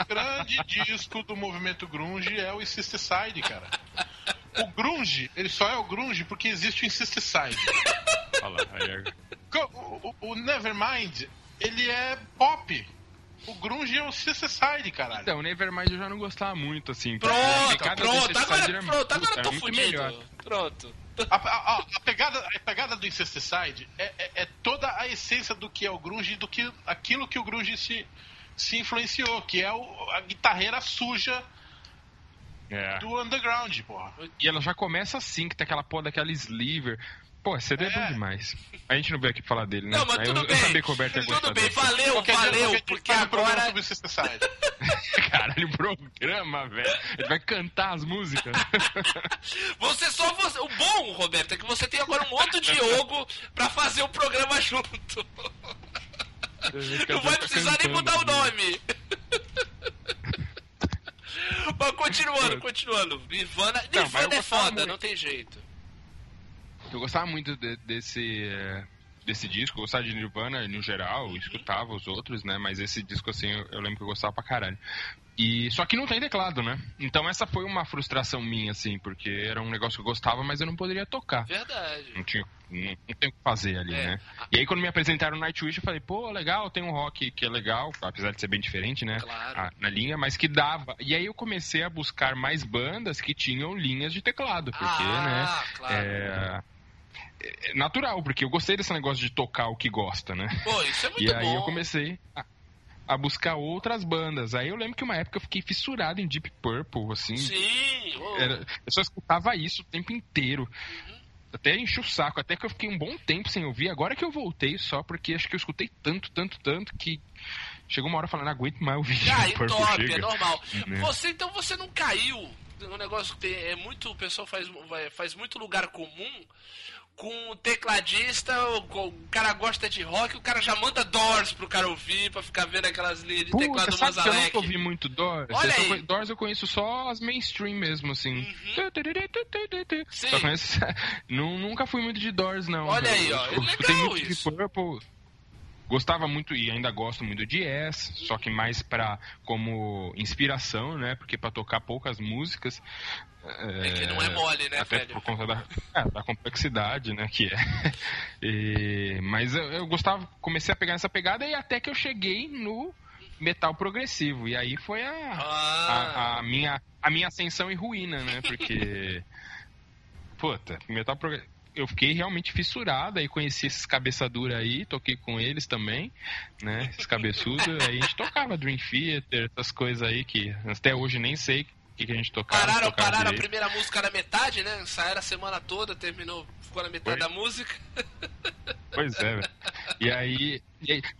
O grande disco do movimento grunge é o Insisticide, cara. O grunge, ele só é o grunge porque existe o Insisticide. É- o, o, o Nevermind, ele é pop. O grunge é o Side, caralho. Então, o Nevermind eu já não gostava muito, assim. Pronto, pronto, agora, pronto, agora eu tô fudido. Melhor. Pronto. A, a, a, pegada, a pegada do Incesticide é, é, é, toda a essência do que é o grunge e do que aquilo que o grunge se, se influenciou, que é o, a guitarreira suja é. do underground, porra. E ela já começa assim, que tem aquela porra daquela sliver. Pô, CD é, é bom demais. A gente não veio aqui falar dele, né? Não, mas tudo eu, bem. Eu sabia que o Roberto ia Tudo bem, valeu, qualquer valeu, dia, porque agora... Caralho, programa, velho. Ele vai cantar as músicas. você só... Você... O bom, Roberto, é que você tem agora um outro Diogo pra fazer o programa junto. Não vai precisar nem mudar o nome. Mas continuando, continuando. Nirvana, Nirvana é foda, não tem jeito. Eu gostava muito de, desse. É, desse disco, gostava de Nirvana no geral, Uhum. escutava os outros, né? Mas esse disco, assim, eu, eu lembro que eu gostava pra caralho. E, só que não tem teclado, né? Então essa foi uma frustração minha, assim, porque era um negócio que eu gostava, mas eu não poderia tocar. Verdade. Não tinha. Não, não tem o que fazer ali, É. né? E aí quando me apresentaram Nightwish, eu falei, pô, legal, tem um rock que é legal, apesar de ser bem diferente, né? Claro. a- na linha, mas que dava. E aí eu comecei a buscar mais bandas que tinham linhas de teclado, porque, né? ah, claro. É, é natural, porque eu gostei desse negócio de tocar o que gosta, né? Pô, isso é muito E aí bom. eu comecei a, a buscar outras bandas. Aí eu lembro que uma época eu fiquei fissurado em Deep Purple, assim. Sim. Era, eu só escutava isso o tempo inteiro. Até enchi o saco, até que eu fiquei um bom tempo sem ouvir. Agora que eu voltei só, porque acho que eu escutei tanto, tanto, tanto que chegou uma hora falando, aguento mais ouvir Ah, Deep Purple, top, é chega. normal. Né? Você, então, você não caiu no negócio que tem, é muito, o pessoal faz, faz muito lugar comum com o tecladista, o, cara gosta de rock, o cara já manda Doors pro cara ouvir, pra ficar vendo aquelas linhas de Puta, teclado sabe que eu nunca ouvi muito Doors? Olha Eu Doors eu conheço só as mainstream mesmo, assim. Sim. Só conheço... Nunca fui muito de Doors, não. Olha aí, ó, Eu é escutei legal muito isso. Purple. Gostava muito e ainda gosto muito de Yes, só que mais pra, como inspiração, né? Porque pra tocar poucas músicas. É que não é mole, né, até velho? por conta da, é, da complexidade, né, que é. E- mas eu, eu gostava, comecei a pegar essa pegada e até que eu cheguei no metal progressivo. E aí foi a, Ah, a, a minha, a minha ascensão e ruína, né? Porque. Puta, metal progressivo. Eu fiquei realmente fissurado, aí conheci esses cabeça dura aí, toquei com eles também, né? Esses cabeçudos, aí a gente tocava Dream Theater, essas coisas aí que até hoje nem sei o que, que a gente tocava. pararam, tocava pararam a primeira música na metade, né? Ensaiaram a semana toda, terminou, ficou na metade Foi. da música. Pois é, velho. E aí.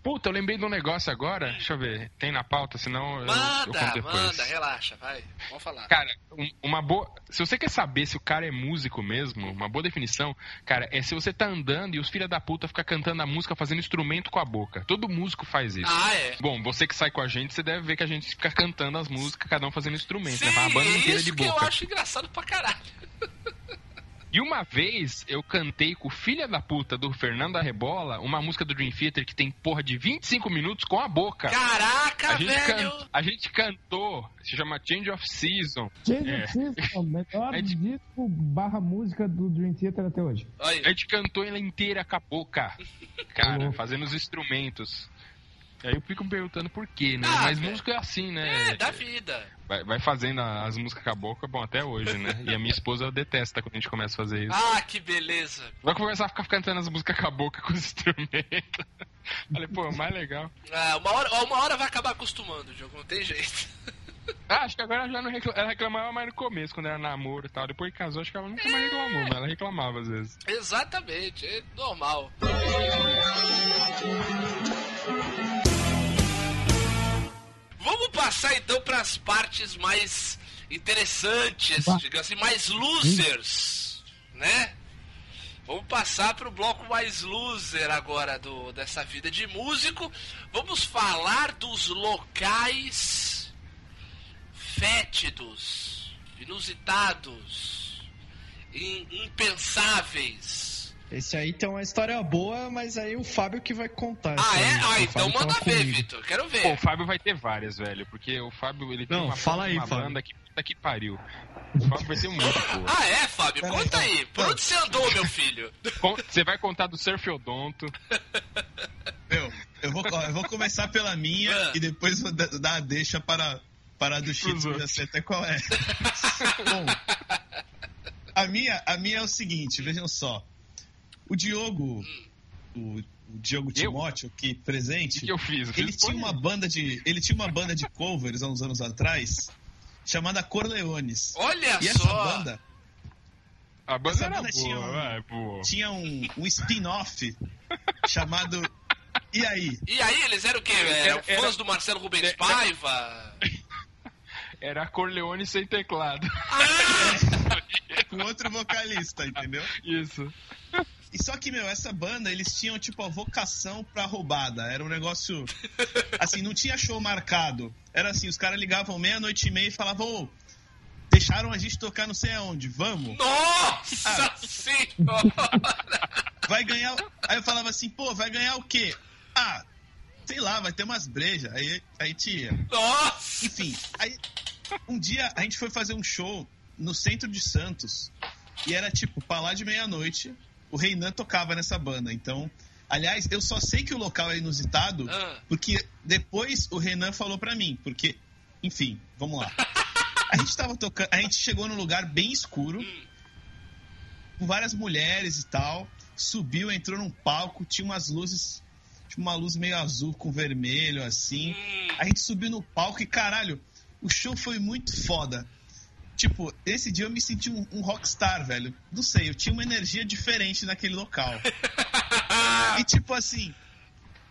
Puta, eu lembrei de um negócio agora. Deixa eu ver. Tem na pauta, senão eu, eu Manda, manda, relaxa, vai. Vamos falar. Cara, um- uma boa. Se você quer saber se o cara é músico mesmo, uma boa definição, cara, é se você tá andando e os filha da puta ficam cantando a música fazendo instrumento com a boca. Todo músico faz isso. Ah, é. Bom, você que sai com a gente, você deve ver que a gente fica cantando as músicas, cada um fazendo instrumento, Sim, né? Uma banda é inteira isso de que eu boca. acho engraçado pra caralho. E uma vez eu cantei com o filha da puta do Fernando Arrebola uma música do Dream Theater que tem porra de 25 minutos com a boca. Caraca, A gente, velho! can- a gente cantou, se chama Change of Season. Change É. of Season, melhor É de- disco barra música do Dream Theater até hoje. A gente cantou ela inteira com a boca. Cara, fazendo os instrumentos. Aí eu fico me perguntando por quê, né? Ah, Mas velho. música é assim, né? É, da vida. Vai, vai fazendo as músicas com a boca, bom, até hoje, né? E a minha esposa detesta quando a gente começa a fazer isso. Ah, que beleza. Vai começar a ficar cantando as músicas com a boca com os instrumentos. Falei, pô, mais legal. Ah, uma, hora, uma hora vai acabar acostumando, Diogo, não tem jeito. Ah, acho que agora ela já não recla- ela reclamava mais no começo, quando era namoro e tal. Depois que casou, acho que ela nunca mais reclamou, mas ela reclamava às vezes. Exatamente, é normal. Vamos passar então para as partes mais interessantes, digamos assim, mais losers, né? Vamos passar para o bloco mais loser agora do, dessa vida de músico. Vamos falar dos locais fétidos, inusitados, in- impensáveis. Esse aí tem uma história boa, mas aí o Fábio que vai contar. Ah, essa é? aí. Ah, então Fábio manda tava ver. Vitor. Quero Pô, o ver. Fábio vai ter várias, velho, porque o Fábio, ele tem Não, uma, fala aí, uma Fábio. banda que puta que pariu. O Fábio vai ter muito, pô. Ah, é, Fábio? Peraí, Conta então. aí. Por onde você andou, meu filho? Você vai contar do Surf Odonto. Meu, eu vou, ó, eu vou começar pela minha Ah. e depois vou da- dar a deixa para, para a do Chico, Pros eu já sei até qual é. Bom, a minha, a minha é o seguinte, vejam só. O Diogo, o, o Diogo Timóteo, aqui O presente, que eu fiz? Eu ele fiz tinha uma banda de. Ele tinha uma banda de covers há uns anos atrás, chamada Corleones. Olha E essa só. banda A banda essa era banda boa, tinha um- vai, pô. tinha um, um spin-off chamado. E aí? E aí, eles eram o quê? Eram Era- fãs do Marcelo Rubens era- Paiva? Era a Corleone sem teclado. Com outro vocalista, entendeu? Isso. E só que, meu, essa banda, eles tinham, tipo, a vocação pra roubada. Era um negócio. Assim, não tinha show marcado. Era assim, os caras ligavam meia-noite e meia e falavam, ô, deixaram a gente tocar não sei aonde, vamos? Nossa senhora! vai ganhar. Aí eu falava assim, pô, vai ganhar o quê? Ah, sei lá, vai ter umas brejas. Aí, aí tinha. Nossa! Enfim, aí um dia a gente foi fazer um show no centro de Santos e era tipo, pra lá de meia-noite, o Reinan tocava nessa banda. Então, aliás, eu só sei que o local é inusitado Ah. porque depois o Renan falou pra mim, porque, enfim, vamos lá. A gente tava tocando, a gente chegou num lugar bem escuro, com várias mulheres e tal, subiu, entrou num palco, tinha umas luzes, tipo uma luz meio azul com vermelho assim. Hum. A gente subiu no palco e caralho, o show foi muito foda. Tipo, esse dia eu me senti um, um rockstar, velho. Não sei, eu tinha uma energia diferente naquele local. e tipo assim,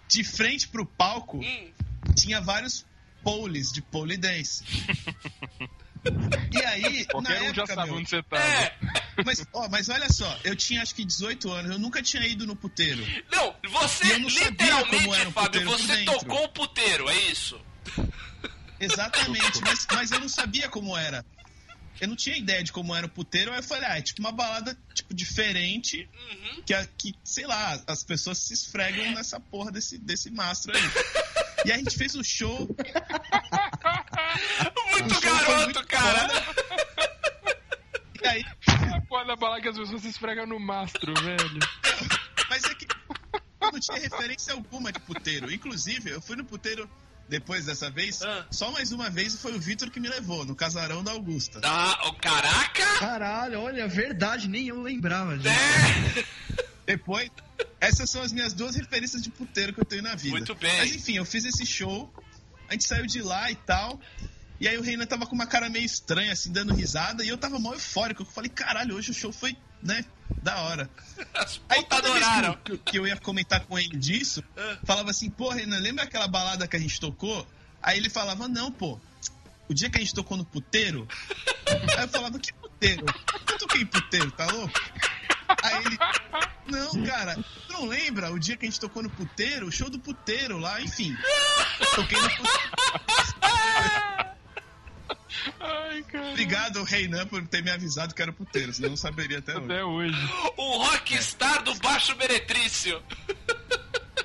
de frente pro palco, Hum. tinha vários poles de pole dance. E aí, na Qualquer um já época, sabe meu, onde você tá. É. né? mas, ó, mas olha só, eu tinha acho que 18 anos, eu nunca tinha ido no puteiro. Não, você eu não sabia literalmente, como era um Fábio, você tocou o puteiro, é isso? Exatamente, mas, mas eu não sabia como era. Eu não tinha ideia de como era o puteiro, aí eu falei, ah, é tipo uma balada tipo, diferente, Uhum. que, a- que, sei lá, as pessoas se esfregam nessa porra desse, desse mastro aí. E a gente fez o show. Muito O show foi garoto, muito cara. E aí, É foda falar que as pessoas se esfregam no mastro, velho. Mas é que eu não tinha referência alguma de puteiro. Inclusive, eu fui no puteiro depois dessa vez, Ah. só mais uma vez e foi o Vitor que me levou, no casarão da Augusta. Ah, oh, caraca! Caralho, olha, verdade, nem eu lembrava disso. É. Depois, essas são as minhas duas referências de puteiro que eu tenho na vida. Muito bem. Mas enfim, eu fiz esse show, a gente saiu de lá e tal. E aí o Reina tava com uma cara meio estranha, assim, dando risada, e eu tava mal eufórico. Eu falei, caralho, hoje o show foi, né, da hora. As Aí toda adoraram. que, eu- que eu ia comentar com ele disso, Ah. falava assim, pô, Renan, lembra aquela balada que a gente tocou? Aí ele falava, não, pô, o dia que a gente tocou no puteiro. Aí eu falava, que puteiro? Eu toquei em puteiro, tá louco? Aí ele, não, cara, tu não lembra o dia que a gente tocou no puteiro? O show do puteiro lá, enfim. Toquei no puteiro. Ai, cara. Obrigado, Reinan, por ter me avisado que era puteiro, senão eu não saberia até hoje. Até hoje. O rockstar do baixo meretrício.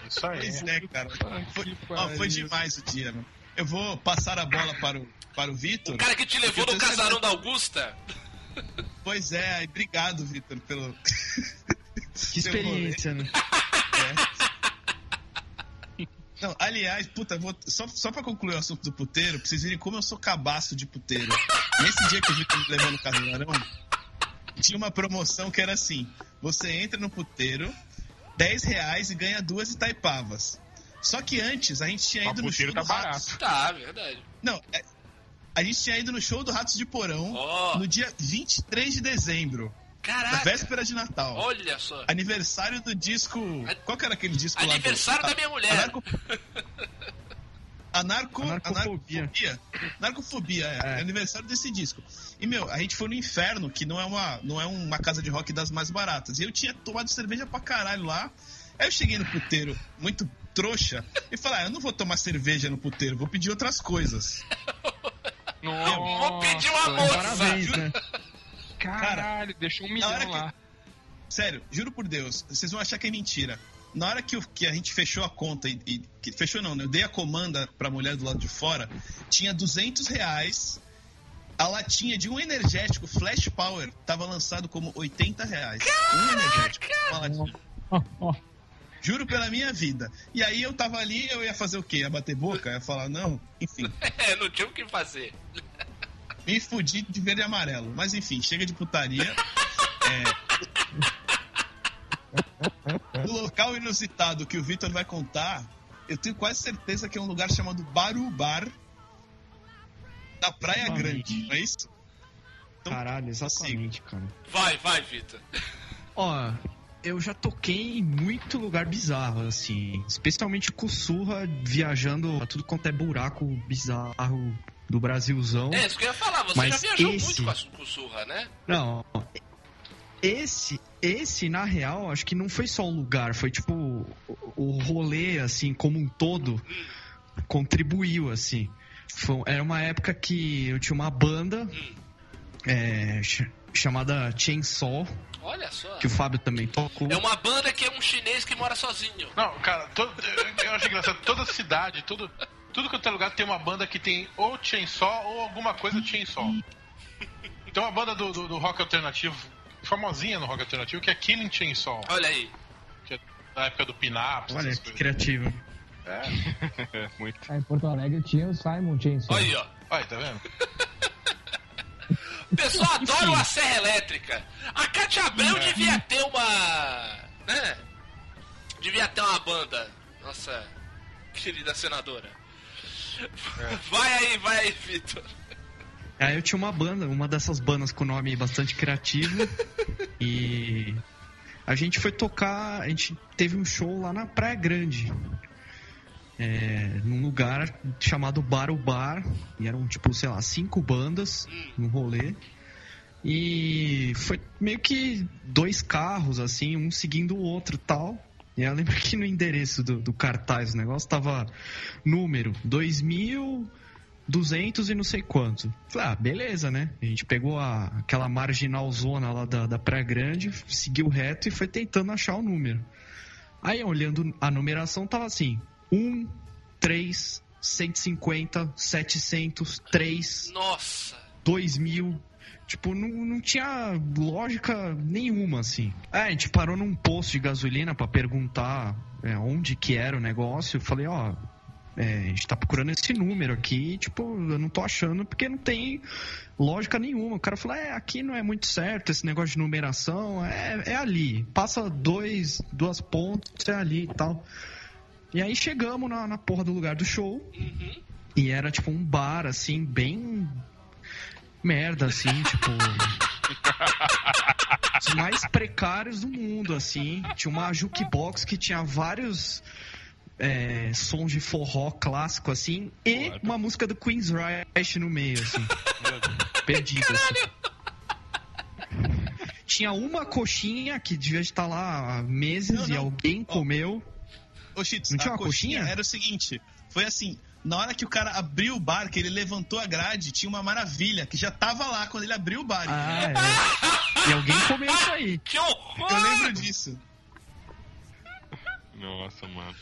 Isso aí. Pois é, cara. Ah, Foi, ó, foi demais o dia, mano. Eu vou passar a bola para o, para o Vitor. O cara que te levou no casarão certeza- da Augusta. Pois é, obrigado, Vitor, pelo. Que experiência, né? Não, aliás, puta, vou, só, só pra concluir o assunto do puteiro, pra vocês verem como eu sou cabaço de puteiro. Nesse dia que o Vitor me levou no casarão, tinha uma promoção que era assim: você entra no puteiro, 10 reais e ganha duas Itaipavas. Só que antes a gente tinha ido no show puteiro tá do Ratos. barato. Tá, verdade. Não, é- a gente tinha ido no show do Ratos de Porão Ó. no dia 23 de dezembro, Caraca. véspera de Natal. Olha só. Aniversário do disco. Qual que era aquele disco lá? Aniversário do... da minha mulher. Anarco... Anarco... Anarcofobia. Anarcofobia. Anarcofobia, é. É. Aniversário desse disco. E, meu, a gente foi no Inferno, que não é, uma, não é uma casa de rock das mais baratas. E eu tinha tomado cerveja pra caralho lá. Aí eu cheguei no puteiro, muito trouxa, e falei, ah, eu não vou tomar cerveja no puteiro, vou pedir outras coisas. Nossa. Vou pedir uma moça. Parabéns, né? Caralho, deixou um milhão que- lá. Sério, juro por Deus, vocês vão achar que é mentira. Na hora que, eu- que a gente fechou a conta e, e- que- fechou não, né? Eu dei a comanda pra mulher do lado de fora, tinha 200 reais. A latinha de um energético Flash Power tava lançado como 80 reais. Um energético. Uma latinha. Juro pela minha vida. E aí eu tava ali, eu ia fazer o quê? Ia bater boca? Ia falar, não? Enfim, É, não tinha o que fazer. Me fudi de verde e amarelo. Mas enfim, chega de putaria. É... O local inusitado que o Vitor vai contar, eu tenho quase certeza que é um lugar chamado Baru Bar, na Praia. Grande, não é isso? Então, Caralho, exatamente, cara. Vai, vai, Vitor. Ó, eu já toquei em muito lugar bizarro, assim. Especialmente com surra, viajando a tudo quanto é buraco bizarro do Brasilzão. É, isso que eu ia falar. Você Mas já viajou esse- muito com a com o Surra, né? Não, esse, esse, na real, acho que não foi só um lugar, foi tipo o- o rolê, assim, como um todo, contribuiu, assim. Foi- era uma época que eu tinha uma banda, é, ch- chamada Chainsaw, Olha só. que o Fábio também tocou. É uma banda que é um chinês que mora sozinho. Não, cara, todo- eu- eu acho engraçado. Toda cidade, tudo, tudo que é lugar tem uma banda que tem ou Chainsaw ou alguma coisa Chainsaw. Tem uma banda do, do, do rock alternativo, famosinha no rock alternativo, que é Killing Chainsaw. Olha aí. Que é da época do Pin-Ups, Olha essas que criativo. É, É, muito. Ah, em Porto Alegre tinha o Simon Chainsaw. Olha aí, ó. olha, tá vendo? O pessoal adora uma serra elétrica. A Cátia Abreu devia ter uma. né? Devia ter uma banda. Nossa querida senadora. Vai aí, vai aí, Vitor. Aí eu tinha uma banda, uma dessas bandas com nome bastante criativo. e a gente foi tocar, a gente teve um show lá na Praia Grande. É, num lugar chamado Bar o Bar. E eram tipo, sei lá, cinco bandas no rolê. E foi meio que dois carros, assim, um seguindo o outro e tal. E eu lembro que no endereço do, do cartaz do negócio tava número 2200 e não sei quanto. Falei, ah, beleza, né? A gente pegou a, aquela marginal zona lá da, da Praia Grande, seguiu reto e foi tentando achar o número. Aí, olhando a numeração, tava assim: 1, 3, 150, 700, 3, Nossa. 2000. Tipo, não, não tinha lógica nenhuma, assim. É, a gente parou num posto de gasolina pra perguntar é, onde que era o negócio. Eu falei, ó, é, a gente tá procurando esse número aqui, tipo, eu não tô achando porque não tem lógica nenhuma. O cara falou, é, aqui não é muito certo esse negócio de numeração, é, é ali. Passa dois, duas pontos, é ali e tal. E aí chegamos na, na porra do lugar do show. E era tipo um bar, assim, bem merda, assim, tipo. Os mais precários do mundo, assim. Tinha uma jukebox que tinha vários é, sons de forró clássico, assim, e uma música do Queen's Rush no meio, assim. Perdida, assim. Tinha uma coxinha que devia estar lá há meses Não, e não. alguém Ó. comeu. Ô, Cheetos, Não tinha uma coxinha, coxinha? era o seguinte: foi assim, na hora que o cara abriu o bar, que ele levantou a grade, tinha uma maravilha que já tava lá quando ele abriu o bar. Ah, é. E alguém comeu isso aí. Que horror! Eu lembro disso. Nossa, mano.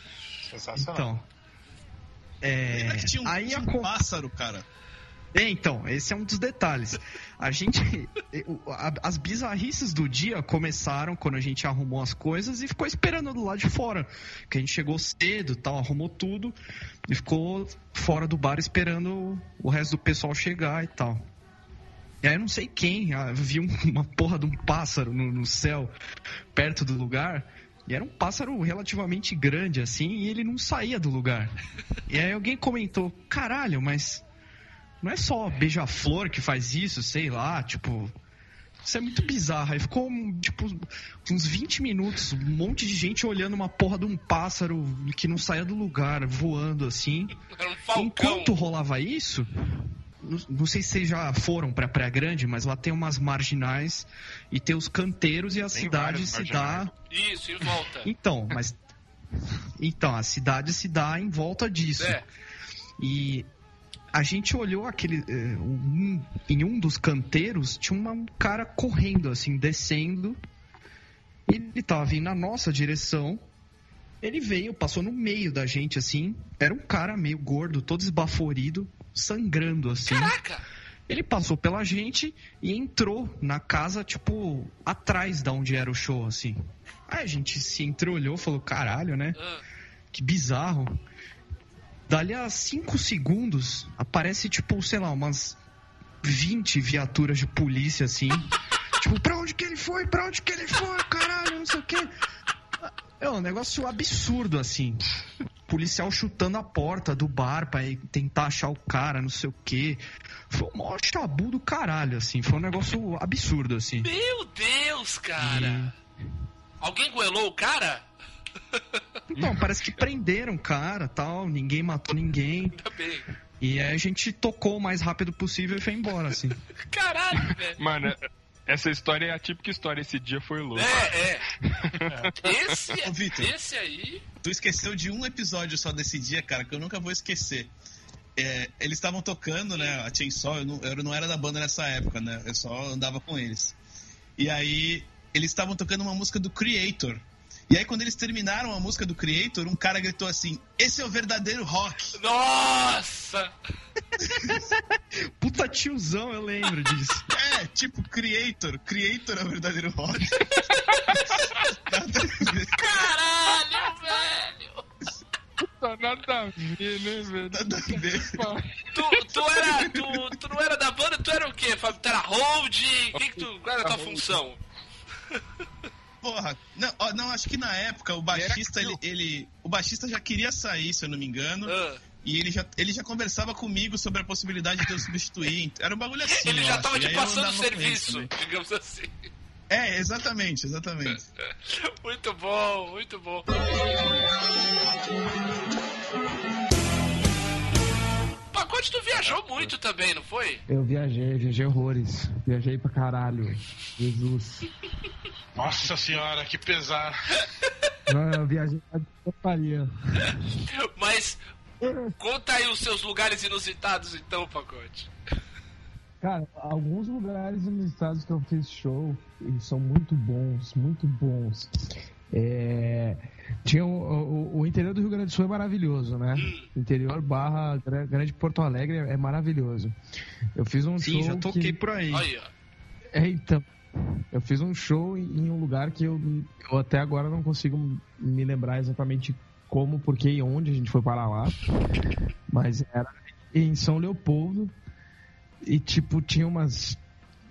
Sensacional. Então. É, Lembra que tinha um, aí tinha a um co- pássaro, cara? É, então, esse é um dos detalhes. A gente. As bizarrices do dia começaram quando a gente arrumou as coisas e ficou esperando do lado de fora. Que a gente chegou cedo tal, arrumou tudo e ficou fora do bar esperando o resto do pessoal chegar e tal. E aí eu não sei quem, ah, viu uma porra de um pássaro no, no céu perto do lugar. E era um pássaro relativamente grande, assim, e ele não saía do lugar. E aí alguém comentou, caralho, mas não é só beija-flor que faz isso, sei lá, tipo. Isso é muito bizarro. Aí ficou, tipo, uns 20 minutos, um monte de gente olhando uma porra de um pássaro que não saía do lugar, voando assim. Um. Enquanto rolava isso, não, não sei se vocês já foram pra Praia Grande, mas lá tem umas marginais e tem os canteiros e a Tem cidade se marginais. dá. Isso, em volta. Então, mas. Então, a cidade se dá em volta disso. É. E a gente olhou aquele. eh, um- em um dos canteiros tinha uma- um cara correndo, assim, descendo. E ele tava vindo na nossa direção. Ele veio, passou no meio da gente, assim. Era um cara meio gordo, todo esbaforido, sangrando, assim. Caraca! Ele passou pela gente e entrou na casa, tipo, atrás da onde era o show, assim. Aí a gente se entreolhou, falou, caralho, né? Ah, Que bizarro. Dali a 5 segundos, aparece, tipo, sei lá, umas 20 viaturas de polícia, assim. tipo, pra onde que ele foi? Pra onde que ele foi? Caralho, não sei o quê. É um negócio absurdo, assim. Policial chutando a porta do bar pra tentar achar o cara, não sei o quê. Foi o maior chabu do caralho, assim. Foi um negócio absurdo, assim. Meu Deus, cara! Alguém goelou o cara? Então, parece que prenderam o cara tal, ninguém matou ninguém. Ainda bem. E aí a gente tocou o mais rápido possível e foi embora, assim. Caralho, velho. Mano, essa história é a típica história. Esse dia foi louco. É, é. Esse, Ô, Vitor. esse aí. Tu esqueceu de um episódio só desse dia, cara, que eu nunca vou esquecer. é, eles estavam tocando, né? A Chainsaw, eu não, eu não era da banda nessa época, né? Eu só andava com eles. E aí, eles estavam tocando uma música do Creator. E aí, quando eles terminaram a música do Creator, um cara gritou assim: Esse é o verdadeiro rock. Nossa! Puta tiozão, eu lembro disso. É, tipo, Creator. Creator é o verdadeiro rock. Caralho, velho! Tá nada a ver, né, velho? nada a ver. Tu, tu, era, tu, tu não era da banda, tu era o quê? Fábio? Tu era hold? Que que tu, qual era a tua função? Porra, não, não, acho que na época o baixista, ele, ele- O baixista já queria sair, se eu não me engano. Ah. E ele já, ele já conversava comigo sobre a possibilidade de eu substituir. Era um bagulho assim. Ele já tava te passando serviço, digamos assim. É, exatamente, exatamente. Muito bom, muito bom. Pacote, tu viajou muito também, não foi? Eu viajei, viajei horrores. Viajei pra caralho. Jesus. Nossa senhora, que pesar. Não, eu viajei pra portaria. Mas conta aí os seus lugares inusitados então, Pacote. Cara, alguns lugares nos estados que eu fiz show e são muito bons, muito bons. É, tinha o, o- o interior do Rio Grande do Sul é maravilhoso, né? Interior barra Gra- Grande Porto Alegre é maravilhoso. Eu fiz um Sim, show já toquei que... por aí. É, então. Eu fiz um show em em um lugar que eu, eu até agora não consigo me lembrar exatamente como, porquê e onde a gente foi parar lá. Mas era em São Leopoldo. E, tipo, tinha umas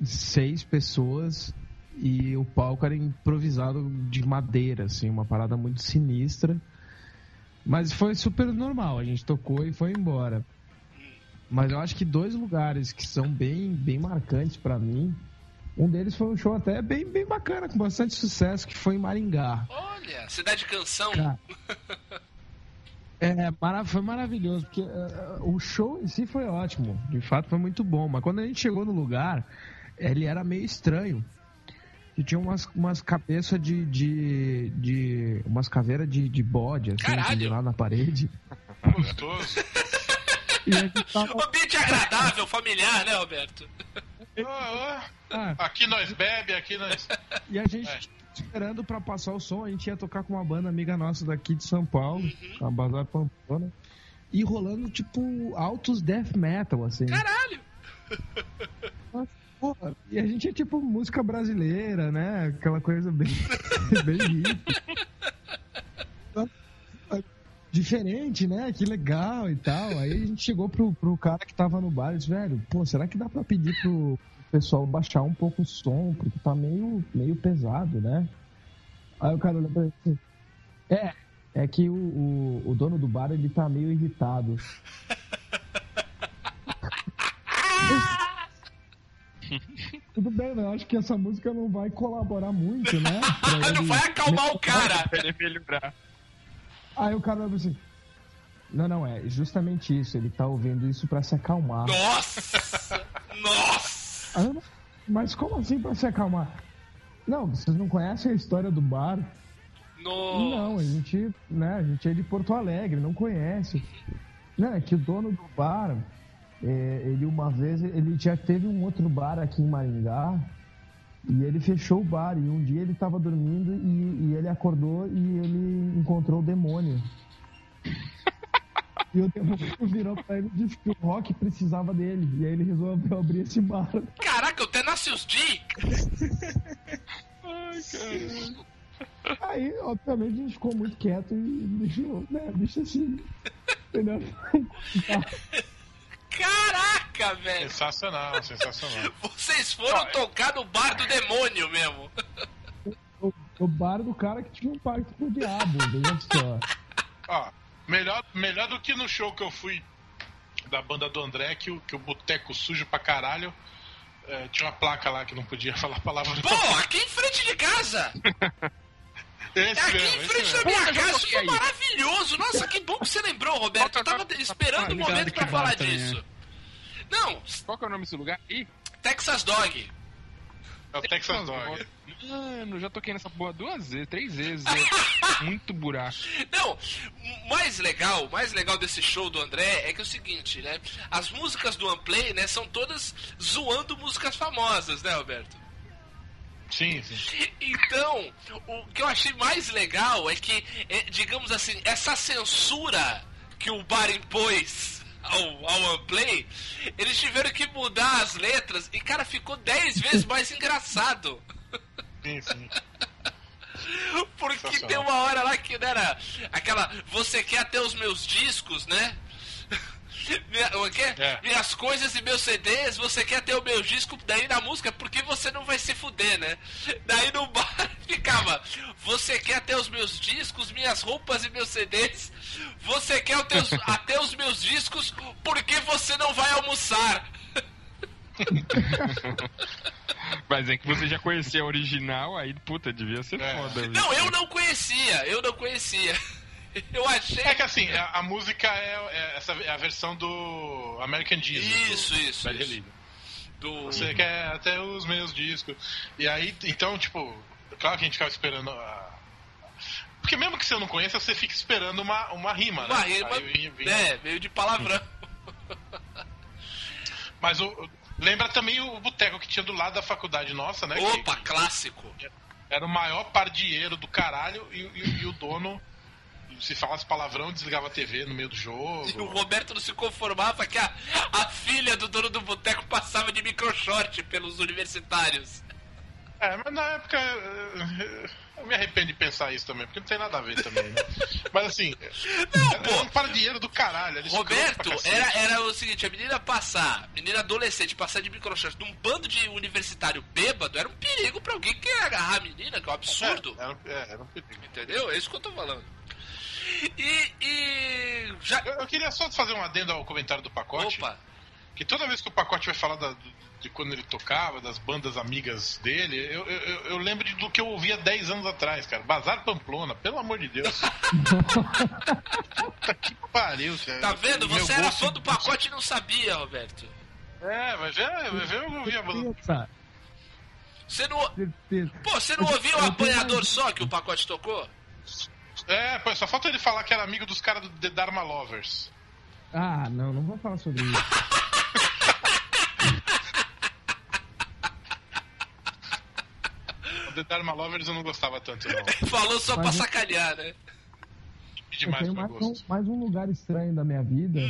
seis pessoas. E o palco era improvisado de madeira, assim, uma parada muito sinistra. Mas foi super normal, a gente tocou e foi embora. Mas eu acho que dois lugares que são bem, bem marcantes pra mim. Um deles foi um show até bem, bem bacana, com bastante sucesso, que foi em Maringá. olha, cidade canção. Cara, É, foi maravilhoso, porque eh, o show em si foi ótimo, de fato foi muito bom, mas quando a gente chegou no lugar, ele era meio estranho. E tinha umas, umas cabeças de, de, de. umas caveiras de, de bode, assim, Caralho! lá na parede. Gostoso. E a gente tava. Ambiente agradável, familiar, né, Roberto? Ah, aqui nós bebe, aqui nós. E a gente É. esperando pra passar o som, a gente ia tocar com uma banda amiga nossa daqui de São Paulo, a Bazar Pamplona, e rolando tipo altos death metal, assim. Caralho! E a gente é tipo música brasileira, né? Aquela coisa bem, bem hippie. Diferente, né? Que legal e tal. Aí a gente chegou pro, pro cara que tava no bar e disse, velho, pô, será que dá pra pedir pro pessoal baixar um pouco o som? Porque tá meio, meio pesado, né? Aí o cara olhou pra ele é, é que o, o, o dono do bar, ele tá meio irritado. Tudo bem, né? Eu acho que essa música não vai colaborar muito, né? Pra não ele- vai acalmar o cara! Pra ele melhorar. Aí o cara olha assim. Não, não, é justamente isso. Ele tá ouvindo isso pra se acalmar. Nossa! Nossa! Não- Mas como assim pra se acalmar? Não, vocês não conhecem a história do bar? Não, a Nossa! gente, né, a gente é de Porto Alegre, não conhece. Não, é que o dono do bar, é, ele uma vez, ele já teve um outro bar aqui em Maringá, e ele fechou o bar, e um dia ele tava dormindo, e, e ele acordou e ele encontrou o demônio. E o demônio virou pra ele e disse que o rock precisava dele, e aí ele resolveu abrir esse bar. Caraca, o Tenacious D! Aí, obviamente, a gente ficou muito quieto e deixou, né, deixa assim. Entendeu? Caraca, velho! Sensacional, sensacional. Vocês foram tocar no bar do demônio mesmo. o, o bar do cara que tinha um pacto com o diabo, veja só. Ó, melhor, melhor do que no show que eu fui da banda do André, que o, que o boteco sujo pra caralho. é, tinha uma placa lá que não podia falar a palavra. Pô, aqui em frente de casa! Esse Aqui mesmo, em esse frente da mesmo. minha já casa, isso foi maravilhoso! Nossa, que bom que você lembrou, Roberto. Eu tava esperando o ligado momento pra falar também disso. Não, Qual que é o nome desse lugar? Ih, Texas Dog. É o Texas Dog. Mano, já toquei nessa porra duas vezes, três vezes. é muito buraco. Não, o mais legal, mais legal desse show do André é que é o seguinte, né? As músicas do Unplay, né, são todas zoando músicas famosas, né, Alberto? Sim, sim. Então, o que eu achei mais legal é que, é, digamos assim, essa censura que o bar impôs ao, ao Unplay, eles tiveram que mudar as letras e, cara, ficou 10 vezes mais engraçado. Sim, sim. Porque tem uma hora lá que né, era aquela. Você quer até os meus discos, né? Minha- o quê? É. Minhas coisas e meus CDs, você quer ter o meu disco daí na música, porque você não vai se fuder, né? Daí no bar ficava, você quer ter os meus discos, minhas roupas e meus CDs, você quer ter os- até os meus discos, porque você não vai almoçar. Mas é que você já conhecia a original, aí, puta, devia ser É. foda. Não, eu não conhecia, eu não conhecia. Eu achei. É que assim, a, a música é, é essa, é a versão do American Diesel. Isso, do isso, Bad isso. Do... Você quer até os meus discos. E aí, então, tipo, claro que a gente ficava esperando a... Porque mesmo que você não conheça, você fica esperando uma, uma rima, Uma né? rima, vinha- vinha- é, meio de palavrão. Mas o, lembra também o boteco que tinha do lado da faculdade nossa, né? Opa, Que clássico. era o maior pardieiro do caralho e, e- e o dono, se falasse palavrão, desligava a TV no meio do jogo. E o Roberto não se conformava que a, a filha do dono do boteco passava de microshort pelos universitários. É, mas na época eh, eu me arrependo de pensar isso também, porque não tem nada a ver também, né? Mas assim, Não, era pô. um pardieiro do caralho. era Roberto, era, era o seguinte, a menina passar, menina adolescente passar de microshort num bando de universitário bêbado era um perigo pra alguém que ia agarrar a menina, que é um absurdo. É, era, é, era um perigo. Entendeu? É isso que eu tô falando. E, e já. Eu, eu queria só fazer um adendo ao comentário do pacote. Opa! Que toda vez que o pacote vai falar da- de quando ele tocava, das bandas amigas dele, eu, eu, eu- lembro de- do que eu ouvia 10 anos atrás, cara. Bazar Pamplona, pelo amor de Deus. Puta que pariu, cara. Tá vendo? Meu Você era fã do pacote e não sabia, Roberto. É, mas é, eu ouvia a banda. Você não. certeza. Pô, você não ouviu o apanhador só que o pacote tocou? É, pô, só falta ele falar que era amigo dos caras do The Dharma Lovers. Ah, não, não vou falar sobre isso. O The Dharma Lovers eu não gostava tanto, não. Falou só pra Mas eu- sacanear, né? E Eu demais tenho pro mais um, mais um lugar estranho da minha vida,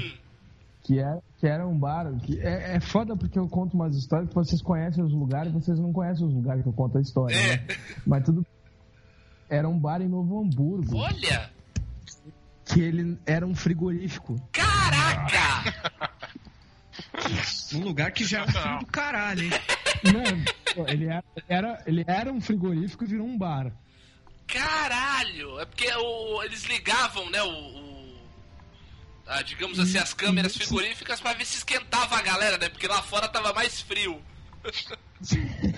que, é, que era um bar. Que é, é foda porque eu conto umas histórias que vocês conhecem os lugares, vocês não conhecem os lugares que eu conto a história, É. né? Mas tudo. Era um bar em Novo Hamburgo, Olha! que ele era um frigorífico. Caraca! Um lugar que já é um frio do caralho, hein? Não, ele, era, era- ele era um frigorífico e virou um bar. Caralho! É porque o- eles ligavam, né, o. o- ah, digamos assim, as câmeras frigoríficas pra ver se esquentava a galera, né? Porque lá fora tava mais frio.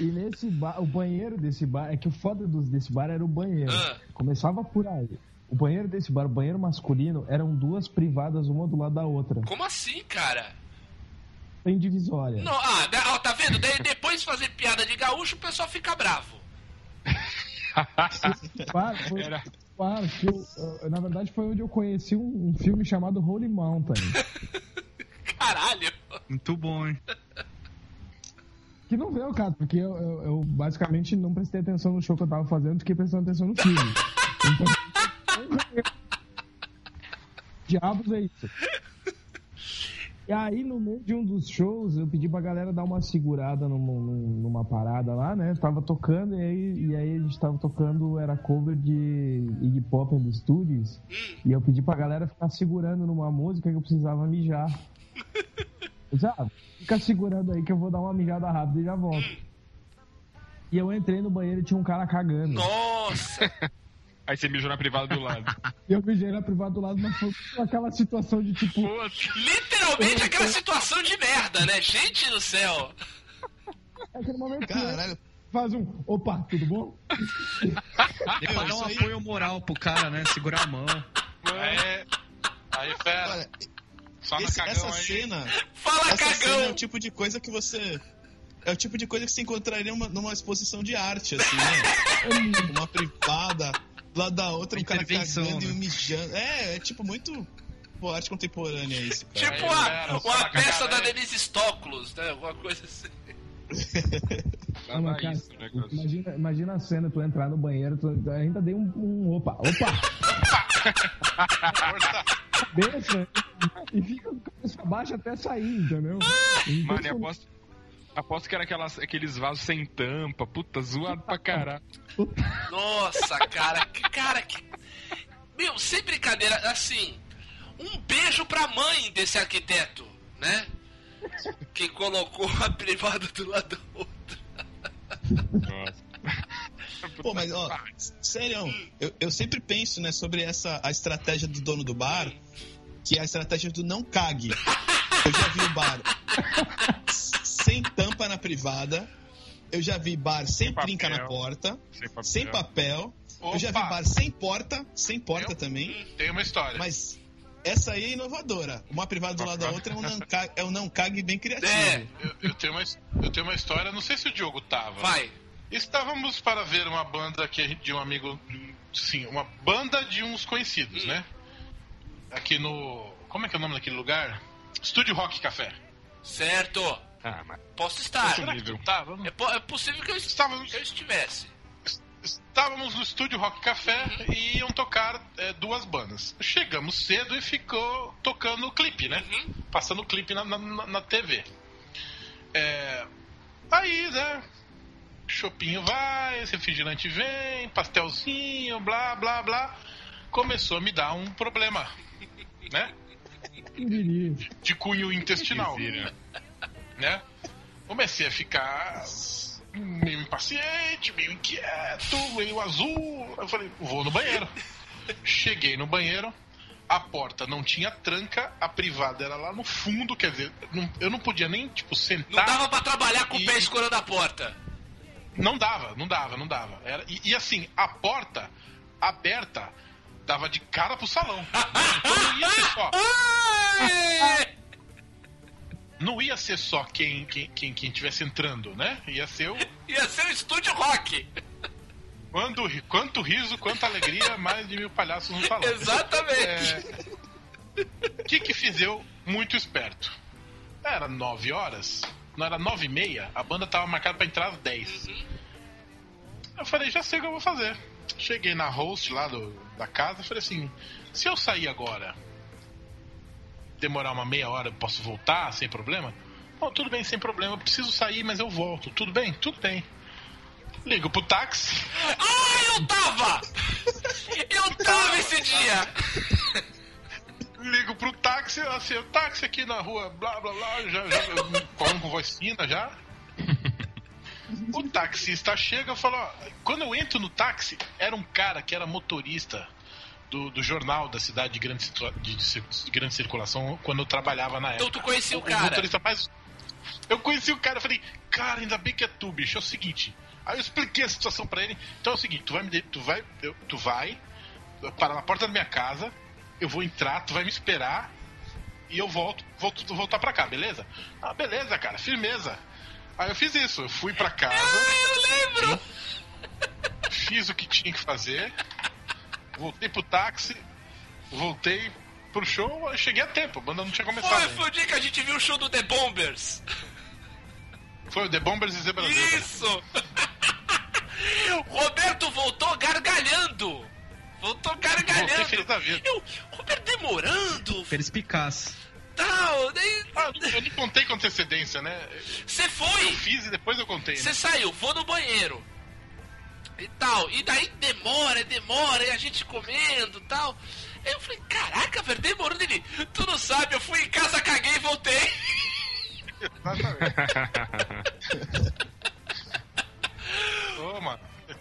E nesse bar, o banheiro desse bar, é que o foda dos, desse bar era o banheiro. Ah. Começava por aí. O banheiro desse bar, o banheiro masculino, eram duas privadas, uma do lado da outra. Como assim, cara? Sem divisória. Não, ah, né, ó, tá vendo? Daí depois de fazer piada de gaúcho, o pessoal fica bravo. Bar foi, Era- bar que eu- na verdade foi onde eu conheci um, um filme chamado Holy Mountain. Caralho! Muito bom, hein? Que não veio, cara, porque eu, eu- eu basicamente não prestei atenção no show que eu tava fazendo, fiquei prestando atenção no filme. Então, diabos é isso. E aí, no meio de um dos shows, eu pedi pra galera dar uma segurada numa, num- numa parada lá, né? Tava tocando, e aí, e aí a gente tava tocando, era cover de Iggy Pop and Studios. E eu pedi pra galera ficar segurando numa música que eu precisava mijar. Ah, fica segurando aí que eu vou dar uma mijada rápida e já volto. E eu entrei no banheiro e tinha um cara cagando. Nossa! Aí você mijou na privada do lado. Eu mijei na privada do lado, mas foi aquela situação de tipo, Literalmente aquela situação de merda, né? Gente do céu! é aquele momento que Caralho, faz um, opa, tudo bom? E pra dar isso um apoio moral pro cara, né? Segurar a mão. É. Aí, fera. olha, Na esse- cagão essa aí. cena. Fala Essa cena é cagão! o tipo de coisa que você. é o tipo de coisa que você encontraria numa, numa exposição de arte, assim, né? uma privada, do lado da outra, um cara cagando e né? um mijando. É, é tipo muito. Pô, arte contemporânea isso, cara. Tipo Aí, a, galera, uma fala com a peça da galera. Denise Stoklos, né? Alguma coisa assim. Mas, cara, isso, negócio. imagina, imagina a cena, tu entrar no banheiro, tu ainda dei um, um opa, opa. Cabeça, e fica com a cabeça baixa até sair, entendeu? Então, Mano, eu aposto, aposto que era aquelas, aqueles vasos sem tampa, puta, zoado pra caralho. Nossa, cara, que cara que. Meu, sem brincadeira, assim. Um beijo pra mãe desse arquiteto, né? Que colocou a privada do lado do outro. Nossa. Pô, mas ó, sério, eu, eu sempre penso, né, sobre essa a estratégia do dono do bar, que é a estratégia do não cague. Eu já vi o bar sem tampa na privada, eu já vi bar sem, Sem trinca papel. na porta, Sem papel. sem papel, eu já vi bar sem porta, sem porta Eu- também, Tem uma história. mas essa aí é inovadora. Uma privada do lado da outra é um não cague, é um não cague bem criativo. É. Eu, eu tenho uma, eu tenho uma história, não sei se o Diogo tava. Vai. Estávamos para ver uma banda que a gente- de um amigo. Sim, uma banda de uns conhecidos, Hum. né? Aqui no. Como é que é o nome daquele lugar? Estúdio Rock Café. Certo. Ah, mas Posso estar. Será que tava? É, po- é possível que eu, est- Estávamos, que eu estivesse. estávamos no Estúdio Rock Café e iam tocar é, duas bandas. Chegamos cedo e ficou tocando o clipe, né? Uhum. Passando o clipe na, na, na- na TV. É, aí, né? Chopinho vai, esse refrigerante vem, pastelzinho, blá, blá, blá. Começou a me dar um problema, né? De cunho intestinal, né? Comecei a ficar meio impaciente, meio inquieto, meio azul. Eu falei, vou no banheiro. Cheguei no banheiro, a porta não tinha tranca, a privada era lá no fundo, quer dizer, não- eu não podia nem, tipo, Não sentar. dava pra trabalhar com o E- pé escorando a porta. Não dava, não dava, não dava. Era, e, e assim, a porta aberta dava de cara pro salão. Então não ia ser só, não ia ser só quem, quem, quem, quem tivesse entrando, né? Ia ser o. Ia ser um estúdio rock. Quando, quanto riso, quanta alegria, mais de mil palhaços no salão. Exatamente. O que que fiz eu muito esperto? Era nove horas, não era nove e meia, a banda tava marcada pra entrar às 10. Eu falei, já sei o que eu vou fazer. Cheguei na host lá do, da casa, falei assim, se eu sair agora, demorar uma meia hora, eu posso voltar sem problema? Bom, tudo bem, sem problema, eu preciso sair, mas eu volto. Tudo bem? Tudo bem. Ligo pro táxi, Ah, eu tava! Eu tava esse dia! ligo pro táxi, assim, o táxi aqui na rua, blá blá blá, já, já falando com voz fina já. O taxista chega e fala, ó, quando eu entro no táxi, era um cara que era motorista do, do jornal da cidade de grande, de, de grande circulação quando eu trabalhava na época. Então tu conhecia o O cara. motorista mais. Eu conheci o cara, eu falei, cara, ainda bem que é tu, bicho. É o seguinte. Aí eu expliquei a situação pra ele. Então é o seguinte, tu vai me tu vai, tu vai parar na porta da minha casa, eu vou entrar, tu vai me esperar e eu volto, volto voltar pra cá, beleza? Ah, beleza, cara, firmeza. Aí eu fiz isso, eu fui pra casa, Eu lembro! fiz o que tinha que fazer, voltei pro táxi, voltei pro show, eu cheguei a tempo, a banda não tinha começado. Foi, ainda. foi o dia que a gente viu o show do The Bombers. Foi o The Bombers e Zebra. Isso! Roberto voltou gargalhando! Gargalhando! feliz da vida. Eu, Roberto demorando, Perspicaz. tal, daí Ah, eu não contei com antecedência, né? você Eu foi! fiz e depois eu contei, Você né? saiu, vou no banheiro. E tal. E daí demora, demora, e a gente comendo e tal. Aí eu falei, caraca, velho, demorou dele. Tu não sabe, eu fui em casa, caguei e voltei. Mano,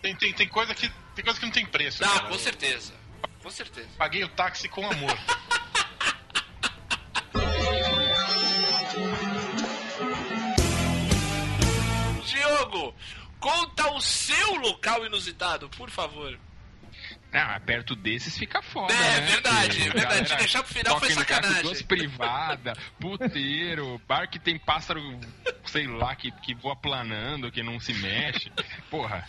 tem, tem, tem, coisa que, tem coisa que não tem preço. Cara. com certeza. Com certeza. Paguei o táxi com amor. Diogo, conta o seu local inusitado, por favor. Ah, perto desses fica foda, É, né? verdade, Porque verdade. galera Deixar pro final foi sacanagem. Duas privadas, puteiro, bar que tem pássaro sei lá, que, que voa planando, que não se mexe. Porra,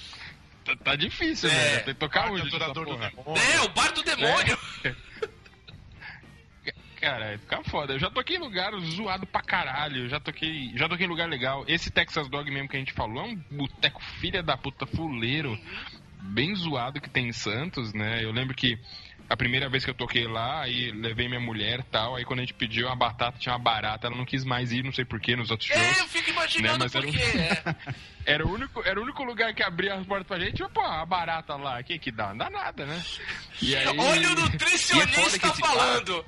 tá, tá difícil, É. né? Tem que tocar adorador do demônio. É, o bar do demônio. Cara, fica foda. Eu já toquei em lugar zoado pra caralho. Já toquei, já toquei em lugar legal. Esse Texas Dog mesmo que a gente falou é um boteco filha da puta fuleiro, bem zoado que tem em Santos, né? Eu lembro que a primeira vez que eu toquei lá, aí levei minha mulher e tal, aí quando a gente pediu a batata, tinha uma barata, ela não quis mais ir, não sei porquê, nos outros É, eu shows. fico imaginando Né, mas por era um- quê. é. Era o único, era o único lugar que abria as portas pra gente, pô, a barata lá, o que que dá? Não dá nada, né? E aí- Olha o é nutricionista bar- falando.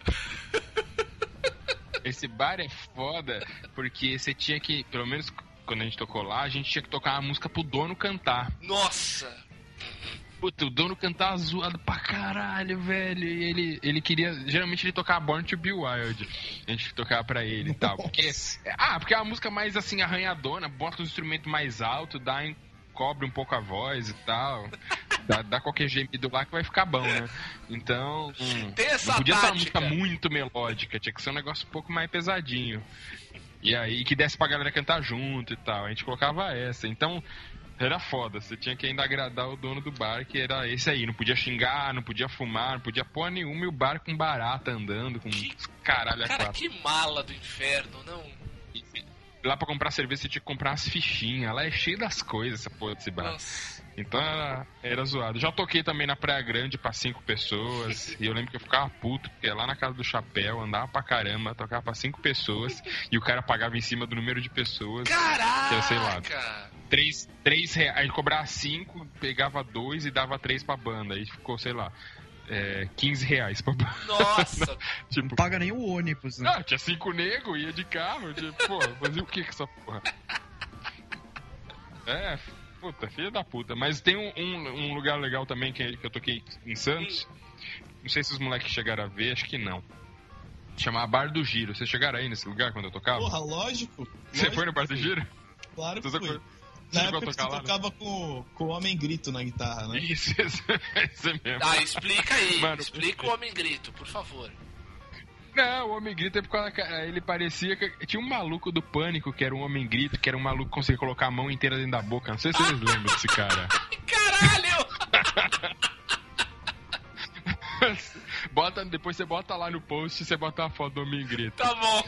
Esse bar é foda porque você tinha que, pelo menos quando a gente tocou lá, a gente tinha que tocar uma música pro dono cantar. Nossa. Puta, o dono cantava zoado pra caralho, velho. E ele, ele queria. Geralmente ele tocava Born to Be Wild. A gente tocava pra ele e tal. Porque, ah, porque é uma música mais assim, arranhadona, bota os instrumentos mais alto, dá, cobre um pouco a voz e tal. Dá, dá qualquer gemido lá que vai ficar bom, né? Então. hum, Tem essa podia ser uma tática. música muito melódica, tinha que ser um negócio um pouco mais pesadinho. E aí que desse pra galera cantar junto e tal. A gente colocava essa. Então, era foda. Você tinha que ainda agradar o dono do bar, que era esse aí. Não podia xingar, não podia fumar, não podia pôr nenhuma e o bar com barata andando, com Que- caralho a Cara, quatro. que mala do inferno, não. Lá pra comprar cerveja você tinha que comprar umas fichinhas. Lá é cheio das coisas, essa porra desse bar. Nossa. Então era, era zoado. Já toquei também na Praia Grande pra cinco pessoas. e eu lembro que eu ficava puto, porque lá na casa do chapéu, andava pra caramba, tocava pra cinco pessoas. e o cara pagava em cima do número de pessoas. Caraca! Que sei lá. Três, três reais. Aí cobrava cinco, pegava dois e dava três pra banda. Aí ficou, sei lá, é, 15 reais pra banda. Nossa, Não Tipo, paga nem o ônibus, né? ah, tinha cinco nego, ia de carro. Tipo, pô, fazia o que com essa porra? É, puta, filha da puta. Mas tem um, um, um lugar legal também que, que eu toquei em Santos. Não sei se os moleques chegaram a ver, acho que não. Chamava Bar do Giro. Vocês chegaram aí nesse lugar quando eu tocava? Porra, lógico. Você lógico, foi no Bar do Giro? Claro que Você foi- Na a época você né? tocava com, com o Homem Grito na guitarra, né? Isso, esse, esse mesmo. ah, explica aí. Mano, explica o Homem Grito, por favor. Não, o Homem Grito é porque ela- ele parecia que. Tinha um maluco do pânico que era um Homem Grito, que era um maluco que conseguia colocar a mão inteira dentro da boca. Não sei se vocês lembram desse cara. Caralho! bota, depois você bota lá no post você bota uma foto do Homem Grito. Tá bom.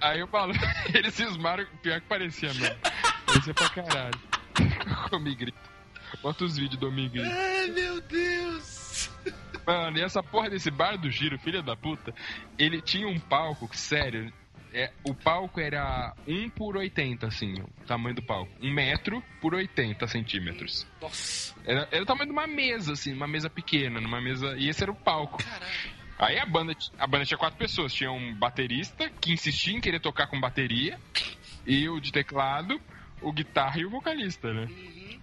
Aí eu falo, eles cismaram, pior que parecia mesmo. Parecia pra caralho. Homem Grito. Bota os vídeos do Homem Grito. Ai, meu Deus. Mano, e essa porra desse bar do giro, filha da puta, ele tinha um palco, que, sério, é, o palco era 1 por 80, assim, o tamanho do palco. 1 metro por 80 centímetros. Nossa, Era, era o tamanho de uma mesa, assim, uma mesa pequena, numa mesa. E esse era o palco. caralho. Aí a banda, a banda tinha quatro pessoas. Tinha um baterista que insistia em querer tocar com bateria, e o de teclado, o guitarra e o vocalista, né? Uhum.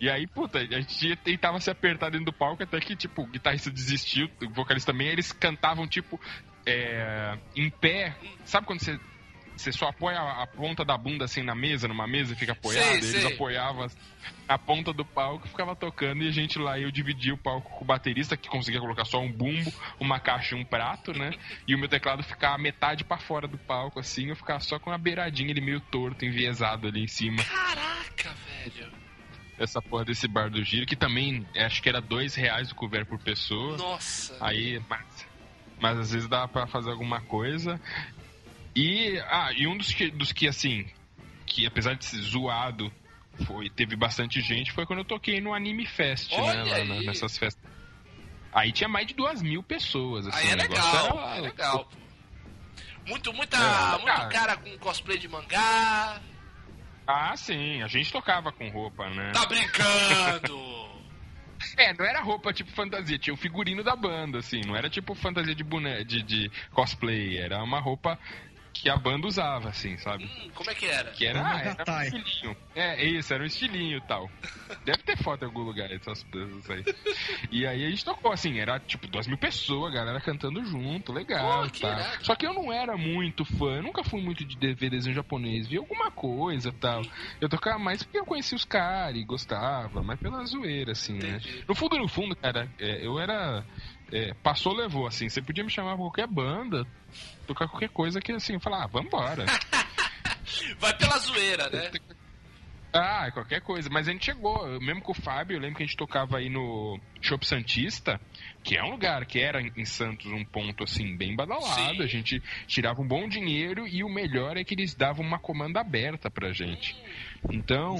E aí, puta, a gente tentava se apertar dentro do palco até que, tipo, o guitarrista desistiu, o vocalista também, eles cantavam, tipo, é, em pé. Sabe quando você, você só apoia a, a ponta da bunda assim na mesa, numa mesa e fica apoiado? Sei, eles sei. apoiavam a ponta do palco e ficava tocando, e a gente lá, eu dividia o palco com o baterista, que conseguia colocar só um bumbo, uma caixa e um prato, né? E o meu teclado ficava metade pra fora do palco, assim, eu ficava só com uma beiradinha, ele meio torto, enviesado ali em cima Caraca, velho. essa porra desse bar do giro, que também é, acho que era dois reais o couvert por pessoa. Nossa. Aí, mas, mas às vezes dá pra fazer alguma coisa. E, ah, e um dos que, dos que assim, que apesar de ser zoado, foi, teve bastante gente, foi quando eu toquei no Anime Fest, Olha né? Lá nessas festas. Aí tinha mais de duas mil pessoas, assim, Aí é legal, era- é legal. Muito, muita, É, muito cara. cara com cosplay de mangá. Ah, sim, a gente tocava com roupa, né? Tá brincando! É, não era roupa tipo fantasia, tinha o figurino da banda, assim, não era tipo fantasia de boné, de, de cosplay, era uma roupa que a banda usava, assim, sabe? hum, como é que era? Que era, Uma ah, era um estilinho. É, isso, era um estilinho e tal. Deve ter foto em algum lugar essas coisas aí. E aí a gente tocou, assim, era tipo duas mil pessoas, a galera cantando junto, legal Pô, e que tal. irado. Só que eu não era muito fã, eu nunca fui muito de ver desenho japonês, vi alguma coisa e tal. Eu tocava mais porque eu conhecia os caras e gostava, mas pela zoeira, assim, né? Entendi. No fundo, no fundo, cara, é, eu era. é, passou, levou, assim. Você podia me chamar pra qualquer banda, tocar qualquer coisa que, assim, eu falava, ah, vambora. Vai pela zoeira, né? Ah, qualquer coisa. Mas a gente chegou, eu mesmo com o Fábio, eu lembro que a gente tocava aí no Shop Santista, que é um lugar que era em Santos um ponto assim bem badalado. Sim. A gente tirava um bom dinheiro e o melhor é que eles davam uma comanda aberta pra gente. Então,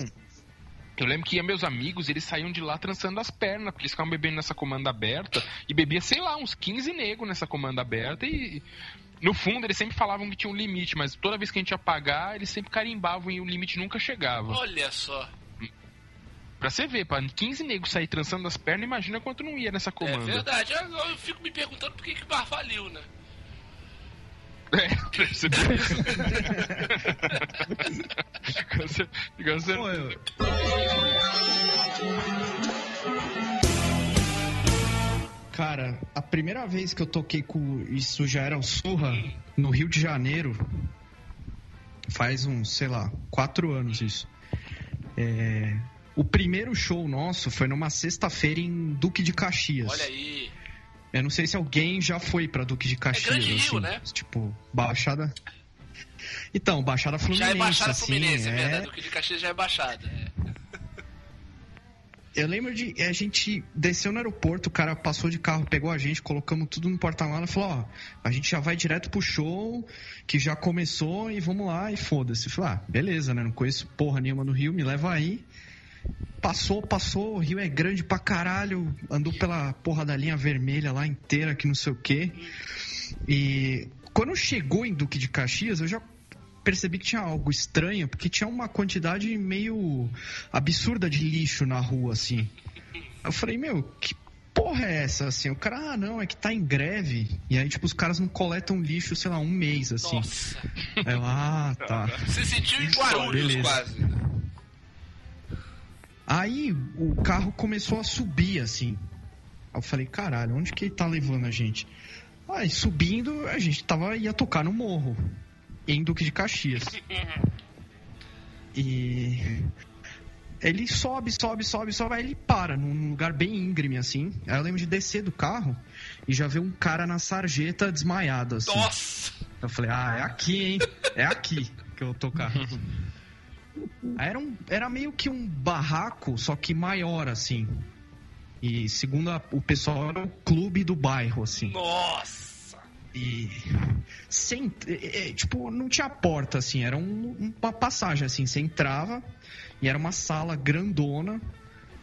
eu lembro que ia meus amigos, eles saíam de lá trançando as pernas, porque eles ficavam bebendo nessa comanda aberta e bebia, sei lá, uns 15 negros nessa comanda aberta e no fundo eles sempre falavam que tinha um limite, mas toda vez que a gente ia pagar, eles sempre carimbavam e o limite nunca chegava. Olha só. Pra você ver, pra 15 negros sair trançando as pernas, imagina quanto não ia nessa É comanda. verdade. Agora eu fico me perguntando por que, que o bar faliu, né? É, pra você ver isso. Ficou cer- Pô, eu- Cara, a primeira vez que eu toquei com isso já era o Surra, no Rio de Janeiro, faz uns, sei lá, quatro anos isso. É, O primeiro show nosso foi numa sexta-feira em Duque de Caxias. Olha aí. Eu não sei se alguém já foi pra Duque de Caxias. Grande Rio, assim, né? Tipo, Baixada. Então, Baixada Fluminense. Já é Baixada assim, Fluminense, é é- verdade. O que de Caxias já é Baixada. é. Eu lembro de. A gente desceu no aeroporto, o cara passou de carro, pegou a gente, colocamos tudo no porta-mala e falou: Ó, a gente já vai direto pro show, que já começou e vamos lá e foda-se. Falei: Ah, beleza, né? Não conheço porra nenhuma no Rio, me leva aí. Passou, passou, o Rio é grande pra caralho, andou pela porra da linha vermelha lá inteira, que não sei o quê. E quando chegou em Duque de Caxias, eu já percebi que tinha algo estranho, porque tinha uma quantidade meio absurda de lixo na rua, assim. Eu falei, meu, que porra é essa, assim? O cara, ah, não, é que tá em greve. E aí, tipo, os caras não coletam lixo, sei lá, um mês, assim. Nossa. Aí eu, ah, tá. Você sentiu em Guarulhos Beleza. quase. Aí o carro começou a subir, assim. Eu falei, caralho, onde que ele tá levando a gente? Aí subindo, a gente tava, ia tocar no morro, em Duque de Caxias. E ele sobe, sobe, sobe, sobe, aí ele para num lugar bem íngreme, assim. Aí eu lembro de descer do carro e já ver um cara na sarjeta desmaiado, assim. Nossa. Eu falei, ah, é aqui, hein? É aqui que eu tocar. Aí Era, um, era meio que um barraco, só que maior, assim. E segundo a- o pessoal, era o clube do bairro, assim. Nossa. E. Sem, é, é, tipo, não tinha porta, assim, era um- uma passagem, assim. Você entrava e era uma sala grandona,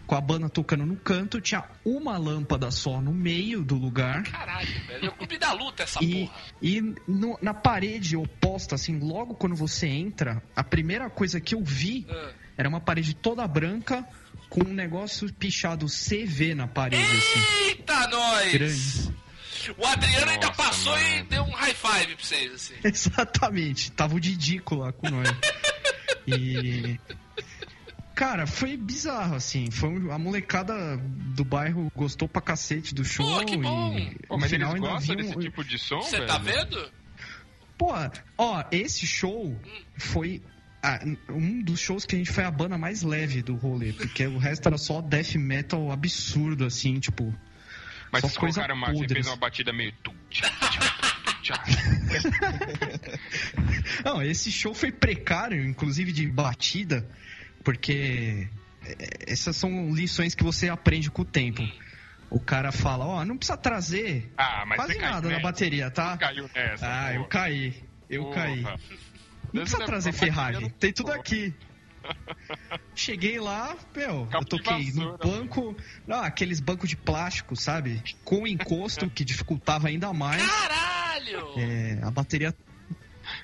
com a banda tocando no canto, tinha uma lâmpada só no meio do lugar. Caralho, velho. É o clube da luta essa E, porra. e no- na parede oposta, assim, logo quando você entra, a primeira coisa que eu vi Ah. era uma parede toda branca com um negócio pichado CV na parede, assim. Eita, nós! Grande. O Adriano ainda Nossa, passou e mano. deu um high five pra vocês, assim. Exatamente. Tava o Didico lá com nós. E. Cara, foi bizarro, assim. Foi um- a molecada do bairro gostou pra cacete do show. Pô, que bom. E Pô, no mas final eles ainda gostam vi um- desse tipo de som, Você velho? tá vendo? Pô, ó, esse show foi ah, um dos shows que a gente foi a banda mais leve do rolê, porque o resto era só death metal absurdo, assim, tipo. Mas vocês colocaram uma, você fez uma assim. batida meio... Não, esse show foi precário, inclusive de batida, porque é, essas são lições que você aprende com o tempo. O cara fala, ó, não precisa trazer Ah, quase nada na bateria, tá? Caiu nessa. Ah, eu porra. caí. Eu Porra. caí. Não precisa trazer Ferrari. Tem tudo aqui. Cheguei lá, meu, eu toquei no banco, não, aqueles bancos de plástico, sabe? Com encosto que dificultava ainda mais. Caralho! É, a bateria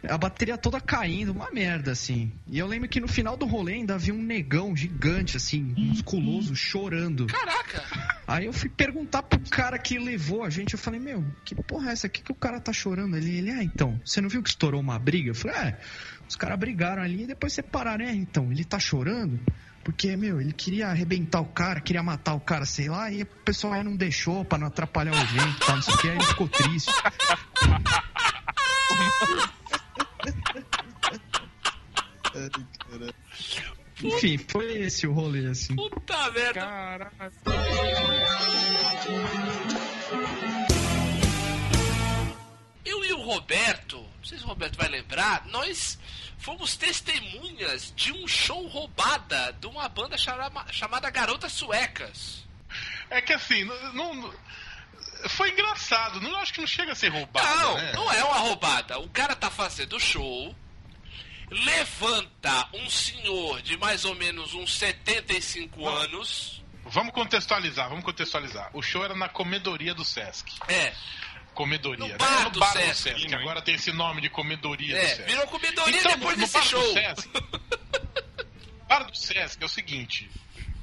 a bateria toda caindo, uma merda assim. E eu lembro que no final do rolê ainda havia um negão gigante assim, musculoso, chorando. Caraca! Aí eu fui perguntar pro cara que levou a gente, eu falei, meu, que porra é essa? O que, que o cara tá chorando ali? Ele, ah, então, você não viu que estourou uma briga? Eu falei, é, os caras brigaram ali e depois separaram, é, então, ele tá chorando? Porque, meu, ele queria arrebentar o cara, queria matar o cara, sei lá, e o pessoal aí não deixou pra não atrapalhar o evento, tá, não sei o que, aí ele ficou triste. Enfim, foi esse o rolê, assim. Puta merda! Caralho. Eu e o Roberto, sei se o Roberto vai lembrar, nós fomos testemunhas de um show roubada de uma banda chama, chamada Garotas Suecas. É que assim, não, não- foi engraçado. Não acho que não chega a ser roubado. Não, né? não é uma roubada. O cara tá fazendo show, levanta um senhor de mais ou menos uns 75 anos. Vamos contextualizar, vamos contextualizar. O show era na comedoria do Sesc. É, Comedoria. No né? bar no do bar do Sesc. Agora tem esse nome de comedoria do é, Sesc. virou comedoria Então, depois no desse bar show. Do Sesc, bar do Sesc é o seguinte: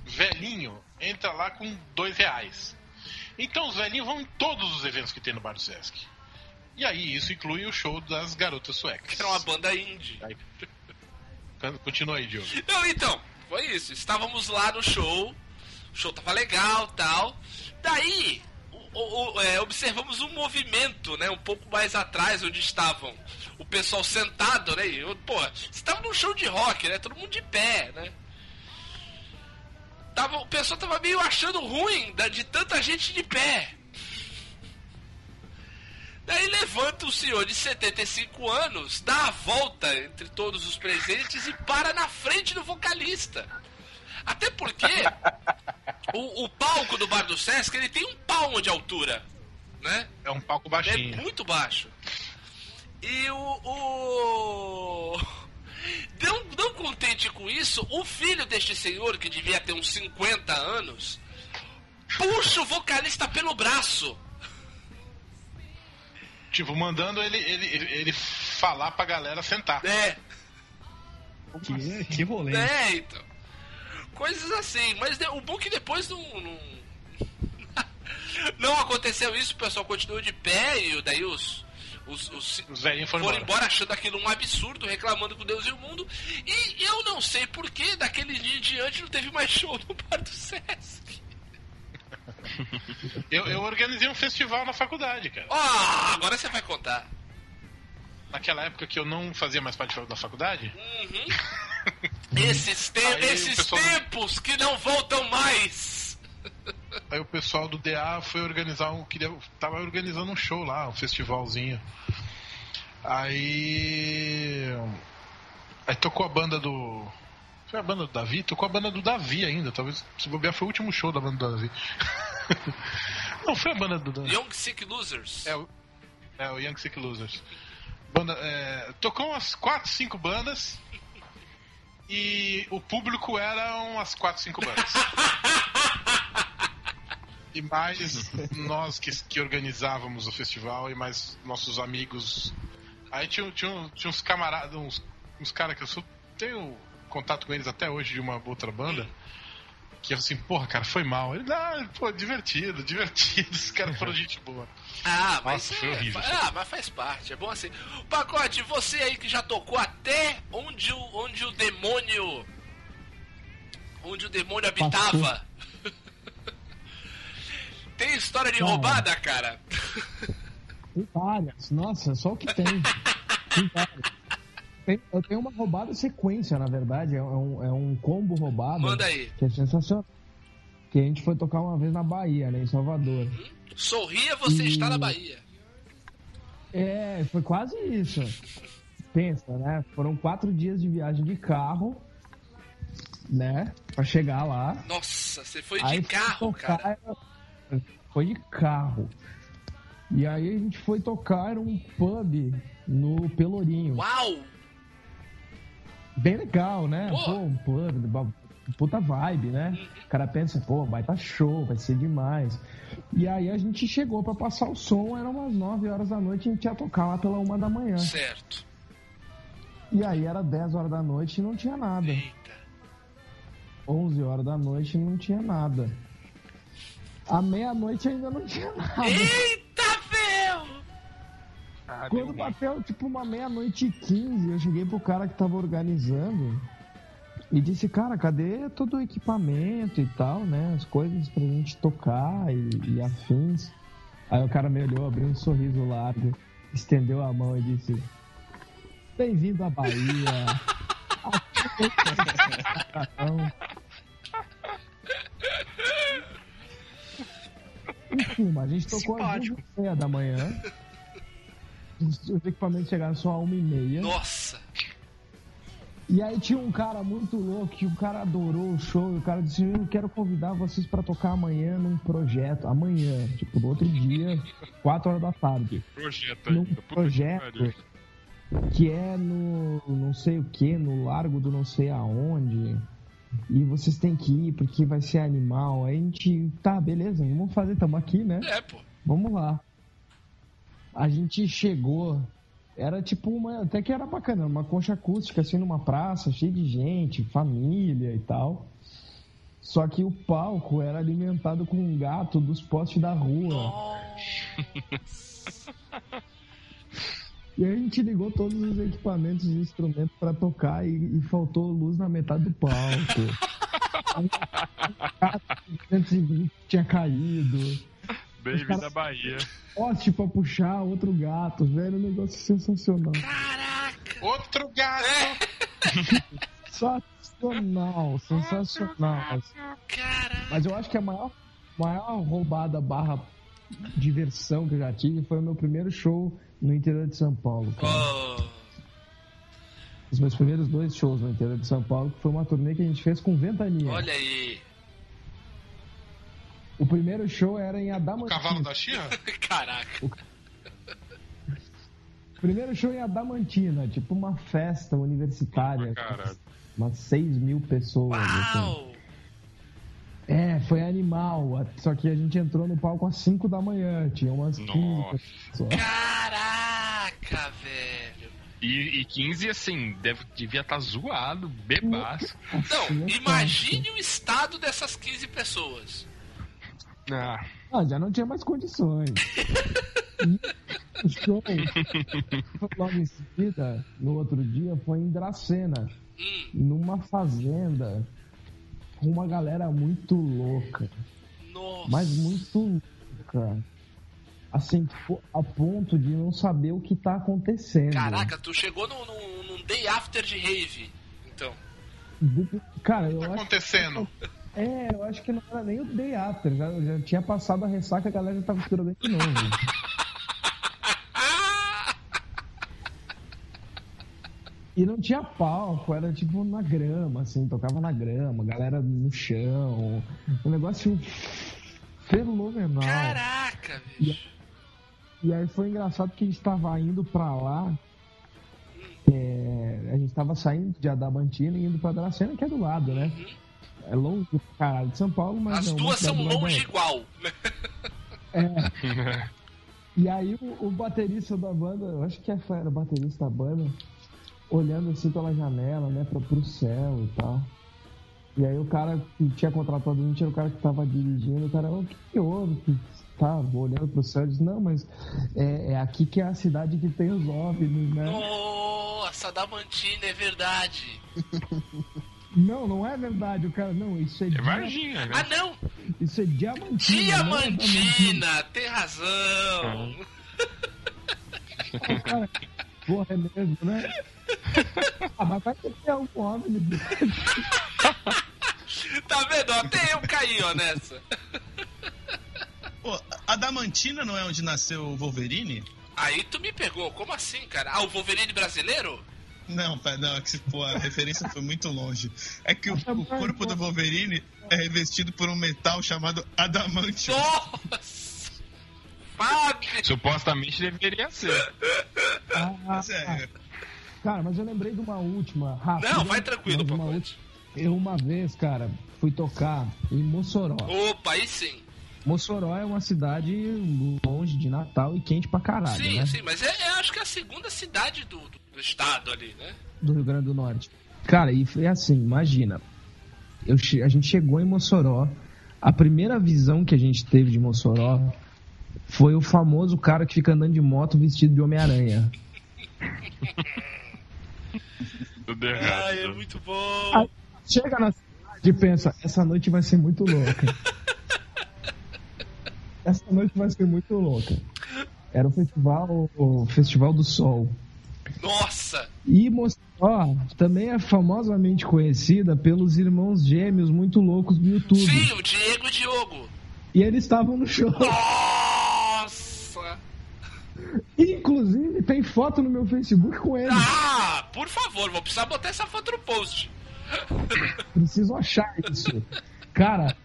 velhinho entra lá com dois reais. Então os velhinhos vão em todos os eventos que tem no bar do Sesc. E aí isso inclui o show das garotas suecas. Que era uma banda indie. Aí- Continua aí, Diogo. Não, então, foi isso. Estávamos lá no show. O show tava legal tal. Daí, o- o- é, observamos um movimento, né? Um pouco mais atrás, onde estavam o pessoal sentado, né? E, pô, estava num show de rock, né? Todo mundo de pé, né? Tava, o pessoal tava meio achando ruim da- de tanta gente de pé. Daí levanta o senhor de 75 anos, dá a volta entre todos os presentes e para na frente do vocalista. Até porque o, o palco do Bar do Sesc ele tem um palmo de altura, né? É um palco É baixinho. muito baixo. E o. o... Não, não contente com isso, o filho deste senhor, que devia ter uns 50 anos, puxa o vocalista pelo braço. Tipo, mandando ele, ele, ele, ele falar pra galera sentar. É, Que, que rolê. é, então. Coisas assim, mas de- o bom é que depois não. Não, não aconteceu isso, o pessoal continuou de pé e daí os. Os, os, Os velhinhos foram, embora. embora achando aquilo um absurdo, reclamando com Deus e o mundo. E eu não sei porquê, daquele dia em diante não teve mais show no Bar do Sesc. Eu, eu organizei um festival na faculdade, cara. Ó, agora você vai contar. Naquela época que eu não fazia mais parte da faculdade, Uhum. Esses, te- Aí esses tempos que não voltam mais. aí o pessoal do DA foi organizar um. Queria, tava organizando um show lá, um festivalzinho. Aí. Aí tocou a banda do. Foi a banda do Davi? Tocou a banda do Davi ainda. Talvez se bobear foi o último show da banda do Davi. Não, foi a banda do Davi. Young Sick Losers. É o, é o Young Sick Losers. Banda, é, tocou umas 4, 5 bandas e o público era umas 4, 5 bandas. E mais nós que, que organizávamos o festival e mais nossos amigos. Aí tinha, tinha, tinha uns camaradas, uns, uns caras que eu sou, tenho contato com eles até hoje de uma outra banda. Que eu assim, porra, cara, foi mal. Ele, ah, pô, divertido, divertido. Os caras foram gente boa. Ah, mas, Nossa, foi é, horrível. ah, mas faz parte, é bom assim. Pacote, você aí que já tocou até onde o, onde o demônio. Onde o demônio habitava. Tem história de Cara. roubada, cara? Tem várias. Nossa, só o que tem. Tem várias. Tem- eu tenho uma roubada sequência, na verdade. É um, é um combo roubado. Manda aí. Que é sensacional. Que a gente foi tocar uma vez na Bahia, né? Em Salvador. Sorria, você E- está na Bahia. É, foi quase isso. Pensa, né? Foram quatro dias de viagem de carro, né? Pra chegar lá. Nossa, você foi Aí de carro, tocar, cara. Foi de carro. E aí a gente foi tocar era um pub no Pelourinho. Uau! Bem legal, né? Pô. Pô, um pub, ba- puta vibe, né? O cara pensa, pô, vai tá show, vai ser demais. E aí a gente chegou pra passar o som, eram umas 9 horas da noite, a gente ia tocar lá pela uma da manhã. Certo. E aí era 10 horas da noite e não tinha nada. Eita. 11 horas da noite e não tinha nada. À meia-noite ainda não tinha nada. Eita! Ah, Quando bateu tipo uma meia-noite e 15, eu cheguei pro cara que tava organizando e disse, cara, cadê todo o equipamento e tal, né? As coisas pra gente tocar e, e afins. Aí o cara me olhou, abriu um sorriso largo, estendeu a mão e disse, bem-vindo à Bahia. Enfim, a gente tocou às duas Simpático. e meia da manhã. Os equipamentos chegaram só a uma e meia. Nossa! E aí tinha um cara muito louco que o cara adorou o show. E o cara disse: Eu quero convidar vocês pra tocar amanhã num projeto. Amanhã, tipo, no outro dia, 4 horas da tarde. Projeto Num ainda. Projeto que é no não sei o que, no largo do não sei aonde. E vocês têm que ir porque vai ser animal. Aí a gente, tá, beleza, vamos fazer, tamo aqui, né? É, pô. Vamos lá. A gente chegou. Era tipo uma. Até que era bacana, uma concha acústica, assim, numa praça, cheia de gente, família e tal. Só que o palco era alimentado com um gato dos postes da rua. E aí a gente ligou todos os equipamentos e instrumentos pra tocar e, e faltou luz na metade do palco. Um 220 tinha caído. Baby da Bahia. Poste pra puxar outro gato, velho. Um negócio sensacional. Caraca! Outro gato! Sensacional, sensacional. Caraca! Mas eu acho que a maior, maior roubada barra diversão que eu já tive foi o meu primeiro show no interior de São Paulo. Oh, Os meus primeiros dois shows no interior de São Paulo, que foi uma turnê que a gente fez com Ventania. olha aí! O primeiro show era em O Adamantina. cavalo da Xirra? Caraca! O primeiro show em Adamantina, tipo uma festa universitária. Caralho. Umas 6 mil pessoas. assim. Uau! É, foi animal. Só que a gente entrou no palco às 5 da manhã. Tinha umas 15 Nossa. pessoas. Caraca, velho! E, e 15, assim, deve, devia estar zoado, bebaço. Não, Assim, imagine o estado dessas 15 pessoas. Ah, Ah, já não tinha mais condições. E o show logo em seguida, no outro dia, foi em Dracena, Hum, numa fazenda, com uma galera muito louca. nossa! Mas muito louca. Assim, tipo, a ponto de não saber o que tá acontecendo. Caraca, tu chegou num, num- num day after de rave. Então. Cara, eu Tá acho acontecendo? É, eu acho que não era nem o day after, já, já tinha passado a ressaca, a galera já tava esperando de novo. E não tinha palco, era tipo na grama, assim, tocava na grama, galera no chão. Um negócio fenomenal. Caraca, bicho. E aí foi engraçado que a gente tava indo pra lá. é, a gente tava saindo de Adamantina e indo pra Dracena, que é do lado, né? É longe pra caralho de São Paulo, mas. As uma duas são longe igual. É. E aí o, o baterista da banda, eu acho que era o baterista da banda, olhando assim pela janela, né, pra, pro céu e tal. E aí o cara que tinha contratado a gente era o cara que tava dirigindo, o cara, o que, que houve? Que tá olhando pro céu e disse, não, mas é, é aqui que é a cidade que tem os OVNIs, né? Nossa, Damantina, é verdade. Não, não é verdade, o cara, não, isso é, é dia- Varginha, né? Ah, não! isso é diamantina. é Diamantina, tem razão. O cara, porra, é mesmo, né? Ah, mas vai ter um OVNI. Tá vendo? Até eu caí, ó, nessa. Pô, a Damantina não é onde nasceu o Wolverine? Aí tu me pegou, como assim, cara? Ah, o Wolverine brasileiro? Não, não, é que pô, a referência foi muito longe. É que o, o corpo do Wolverine é revestido por um metal chamado adamantium. Nossa! Supostamente deveria ser. Ah, Mas é, Cara, mas eu lembrei de uma última, rápido. Não, vai tranquilo, papai. última. Eu uma vez, cara, fui tocar em Mossoró. Opa, aí sim. Mossoró é uma cidade longe de Natal e quente pra caralho, Sim, né? sim, mas é, é, acho que é a segunda cidade do, do, do estado ali, né? Do Rio Grande do Norte. Cara, e foi assim, imagina. Eu, a gente chegou em Mossoró. A primeira visão que a gente teve de Mossoró foi o famoso cara que fica andando de moto vestido de Homem-Aranha. Tudo errado. Ai, é muito bom. Ah. Chega na cidade e pensa, essa noite vai ser muito louca. essa noite vai ser muito louca. Era o festival, o Festival do Sol. Nossa! E Mossoró também é famosamente conhecida pelos irmãos gêmeos muito loucos do YouTube. Sim, o Diego e o Diogo. E eles estavam no show. Nossa! Inclusive, tem foto no meu Facebook com ele. Ah, por favor, vou precisar botar essa foto no post. Preciso achar isso. Cara,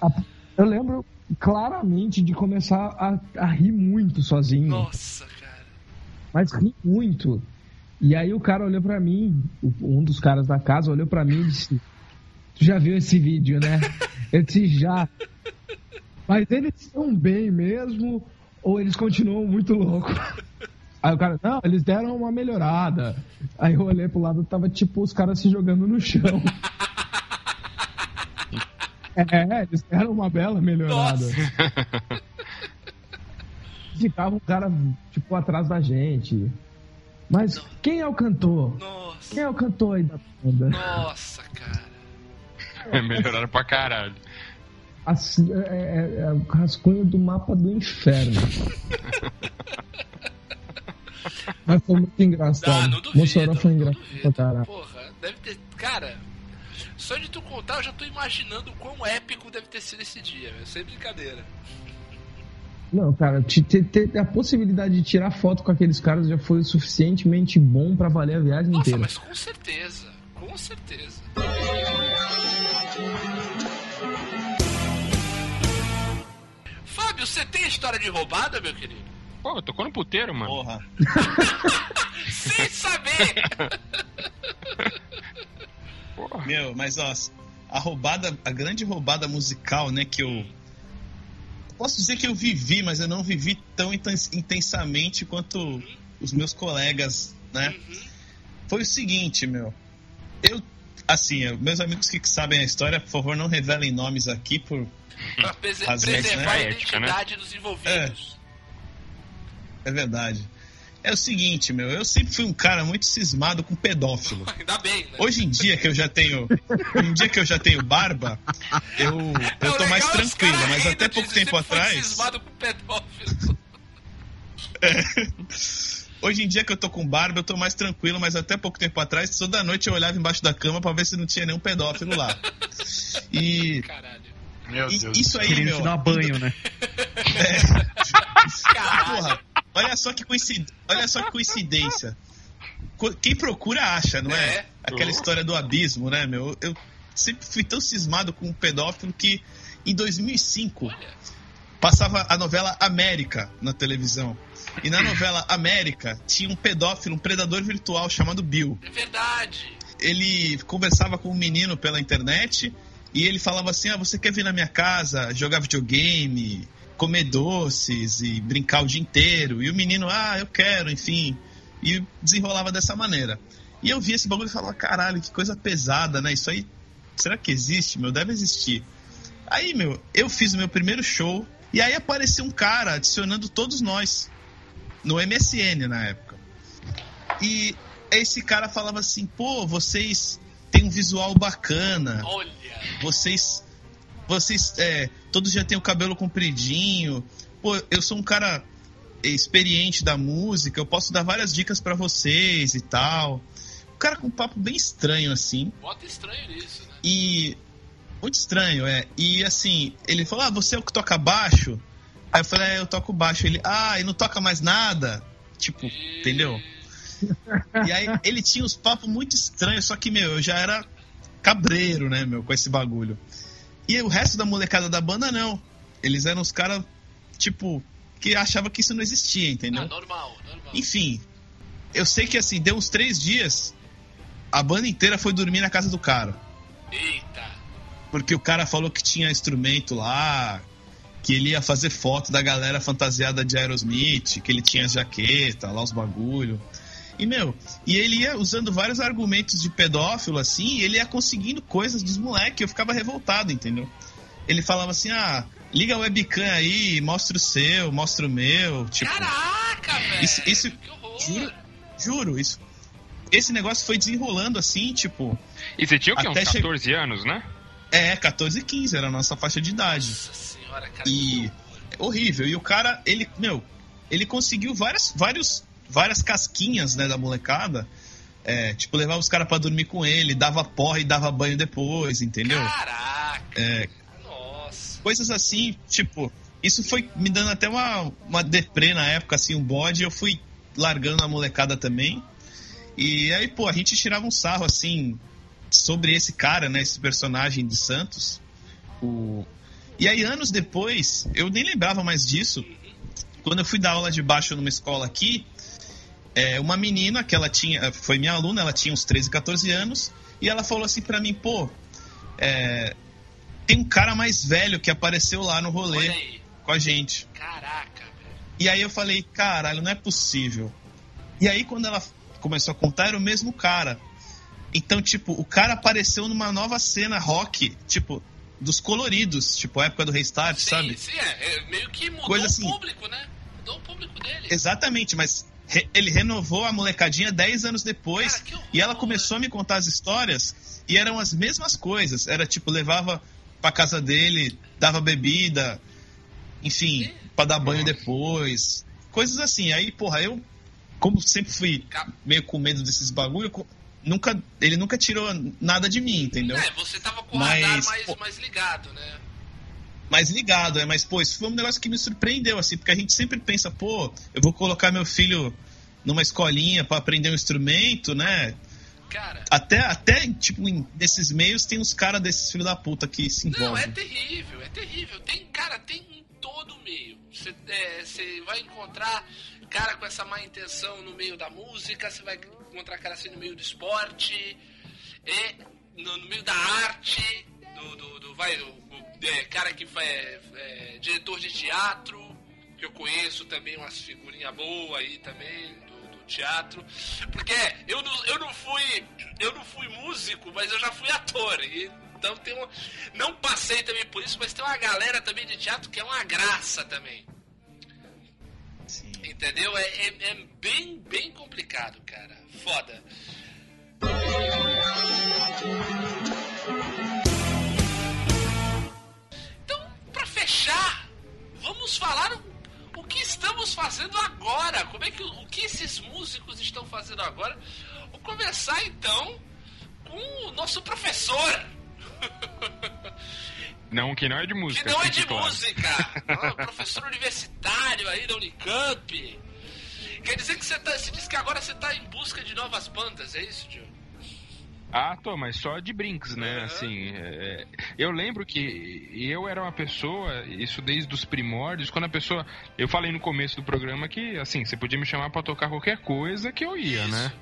a- eu lembro claramente de começar a, a rir muito sozinho. Nossa, cara. Mas ri muito. E aí o cara olhou pra mim, um dos caras da casa olhou pra mim e disse: Tu já viu esse vídeo, né? Eu disse: Já. Mas eles estão bem mesmo ou eles continuam muito loucos? Aí o cara, não, eles deram uma melhorada. Aí eu olhei pro lado, tava tipo os caras se jogando no chão. É, eles deram uma bela melhorada. Nossa. Ficava um cara, tipo, atrás da gente. Mas quem é o cantor? Nossa. Quem é o cantor aí da banda? Nossa, cara. Melhoraram pra caralho. Assim, é, é- é o rascunho do mapa do inferno. Mas foi muito Ah, engraçado. não duvido. Mossoró foi engraçado pra caralho. Porra, deve ter. Cara, só de tu contar, eu já tô imaginando o quão épico deve ter sido esse dia, velho. Sem brincadeira. Não, cara, te- te- ter a possibilidade de tirar foto com aqueles caras já foi o suficientemente bom pra valer a viagem Nossa, inteira. mas com certeza. Com certeza. Fábio, você tem história de roubada, meu querido? Pô, tocou no puteiro, mano. Porra. Sem saber! Porra. Meu, mas ó, a roubada, a grande roubada musical, né, que eu. Posso dizer que eu vivi, mas eu não vivi tão intens- intensamente quanto os meus colegas, né? Foi o seguinte, meu. Eu, assim, eu- meus amigos que sabem a história, por favor, não revelem nomes aqui por. pra Razões, preservar a né? Né? identidade dos envolvidos. É verdade. É o seguinte, meu, eu sempre fui um cara muito cismado com pedófilo. Ainda bem, né? Hoje em dia que eu já tenho. Hoje em dia que eu já tenho barba, eu, É, eu tô mais é tranquilo, mas até pouco eu tempo sempre fui atrás. cismado com pedófilo. Hoje em dia que eu tô com barba, eu tô mais tranquilo, mas até pouco tempo atrás, toda noite eu olhava embaixo da cama pra ver se não tinha nenhum pedófilo lá. E, Caralho. Meu e Deus. isso aí, Querendo meu. te dar banho, né? Caralho. Porra, olha só que coincidência. Olha só que coincidência. Co- Quem procura acha, não é? É. Aquela história do abismo, né, meu? Eu sempre fui tão cismado com um pedófilo que em 2005 Olha. passava a novela América na televisão. E na novela América tinha um pedófilo, um predador virtual chamado Bill. É verdade. Ele conversava com um menino pela internet e ele falava assim: Ah, você quer vir na minha casa jogar videogame, comer doces e brincar o dia inteiro? E o menino, ah, eu quero, enfim. E desenrolava dessa maneira. E eu vi esse bagulho e falava: caralho, que coisa pesada, né? Isso aí, será que existe, meu? Deve existir. Aí, meu, eu fiz o meu primeiro show e aí apareceu um cara adicionando todos nós no MSN na época. E esse cara falava assim: pô, vocês têm um visual bacana, Olha. vocês. Vocês é, todos já têm o cabelo compridinho. Pô, eu sou um cara experiente da música, eu posso dar várias dicas pra vocês e tal. O cara com um papo bem estranho assim. Bota estranho nisso, né? E. Muito estranho, é. E assim, ele falou: Ah, você é o que toca baixo? Aí eu falei: É, eu toco baixo. Ele, ah, e não toca mais nada? Tipo, entendeu? E aí ele tinha uns papos muito estranhos, só que, meu, eu já era cabreiro, né, meu, com esse bagulho. E o resto da molecada da banda, não. Eles eram os caras, tipo, que achava que isso não existia, entendeu? Ah, normal, normal. Enfim, eu sei que assim, deu uns três dias, a banda inteira foi dormir na casa do cara. Eita. Porque o cara falou que tinha instrumento lá, que ele ia fazer foto da galera fantasiada de Aerosmith, que ele tinha jaqueta, lá os bagulho. E, meu, e ele ia usando vários argumentos de pedófilo, assim, e ele ia conseguindo coisas dos moleques. Eu ficava revoltado, entendeu? Ele falava assim: ah, liga a webcam aí, mostra o seu, mostra o meu. Tipo, Caraca, velho. Isso- horror. juro, juro, isso. Esse negócio foi desenrolando assim, tipo, E você tinha o quê? Uns che- 14 anos, né? é, 14 e 15 era a nossa faixa de idade. Nossa senhora, cara. E é horrível. E o cara, ele, meu, ele conseguiu várias, vários, várias casquinhas, né, da molecada. É, tipo, levava os caras pra dormir com ele, dava porra e dava banho depois, entendeu? Caraca. É, Nossa. coisas assim, tipo, isso foi me dando até uma, uma deprê na época, assim, um bode. Eu fui largando a molecada também. E aí, pô, a gente tirava um sarro, assim, sobre esse cara, né? Esse personagem de Santos. O... E aí, anos depois, eu nem lembrava mais disso. Quando eu fui dar aula de baixo numa escola aqui, é, uma menina que ela tinha, foi minha aluna, ela tinha uns 13, 14 anos, e ela falou assim para mim, pô, é, tem um cara mais velho que apareceu lá no rolê com a gente. Caraca, velho. E aí eu falei, caralho, não é possível. E aí quando ela começou a contar, era o mesmo cara. Então, tipo, o cara apareceu numa nova cena rock, tipo, dos coloridos, tipo, a época do Restart, sim, sabe? Sim, é, é, meio que mudou Coisa o assim. público, né? Mudou o público dele. Exatamente, mas re- ele renovou a molecadinha 10 anos depois Cara, horror, e ela começou a me contar as histórias e eram as mesmas coisas. Era tipo, levava pra casa dele, dava bebida, enfim, pra dar banho depois. Coisas assim. Aí, porra, eu, como sempre fui meio com medo desses bagulho, nunca, ele nunca tirou nada de mim, entendeu? É, você tava com o Mas, radar mais, pô- mais ligado, né? Mais ligado, é, mas pô, isso foi um negócio que me surpreendeu, assim, porque a gente sempre pensa, pô, eu vou colocar meu filho numa escolinha pra aprender um instrumento, né? Cara, Até, até tipo, nesses meios tem uns caras desses filhos da puta que se não, envolvem. é terrível, é terrível. Tem, cara, tem em todo meio. Você é, vai encontrar cara com essa má intenção no meio da música, você vai encontrar cara assim no meio do esporte, é, no, no meio da arte, do, do, do- vai, o, é, cara que é, é, diretor de teatro, que eu conheço também umas figurinhas boas aí também do, do teatro. Porque eu não, eu não fui. Eu não fui músico, mas eu já fui ator. E, então tem um, Não passei também por isso, mas tem uma galera também de teatro que é uma graça também. Sim. Entendeu? É, é, é bem, bem complicado, cara. Foda. Fechar, vamos falar o, o que estamos fazendo agora. Como é que o, que esses músicos estão fazendo agora? Vou começar então com o nosso professor. Não, que não é de Que música. não é de claro. música. Ah, professor universitário aí da Unicamp. Quer dizer que você tá. Você disse que agora você tá em busca de novas bandas, é isso, tio? Ah, tô, mas só de brinks, né? Aham. Assim, é, eu lembro que eu era uma pessoa, isso desde os primórdios, quando a pessoa. Eu falei no começo do programa que, assim, você podia me chamar pra tocar qualquer coisa que eu ia, Isso. né?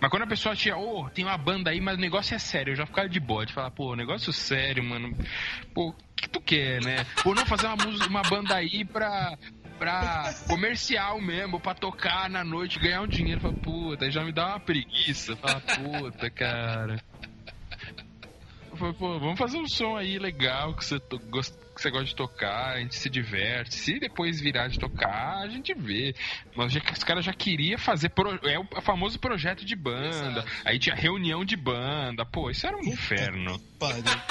Mas quando a pessoa tinha, ô, tem uma banda aí, mas o negócio é sério, eu já ficava de bode, falar, pô, negócio sério, mano. Pô, o que tu quer, né? Pô, não fazer uma, música, uma banda aí pra. Pra comercial mesmo, pra tocar na noite, ganhar um dinheiro. Fala, puta, já me dá uma preguiça. Fala, puta, cara. Falei, pô, vamos fazer um som aí legal que você, gost- que você gosta de tocar, a gente se diverte. Se depois virar de tocar, a gente vê. Mas já, os caras já queriam fazer. pro- é o famoso projeto de banda. Exato. Aí tinha reunião de banda. Pô, isso era um inferno.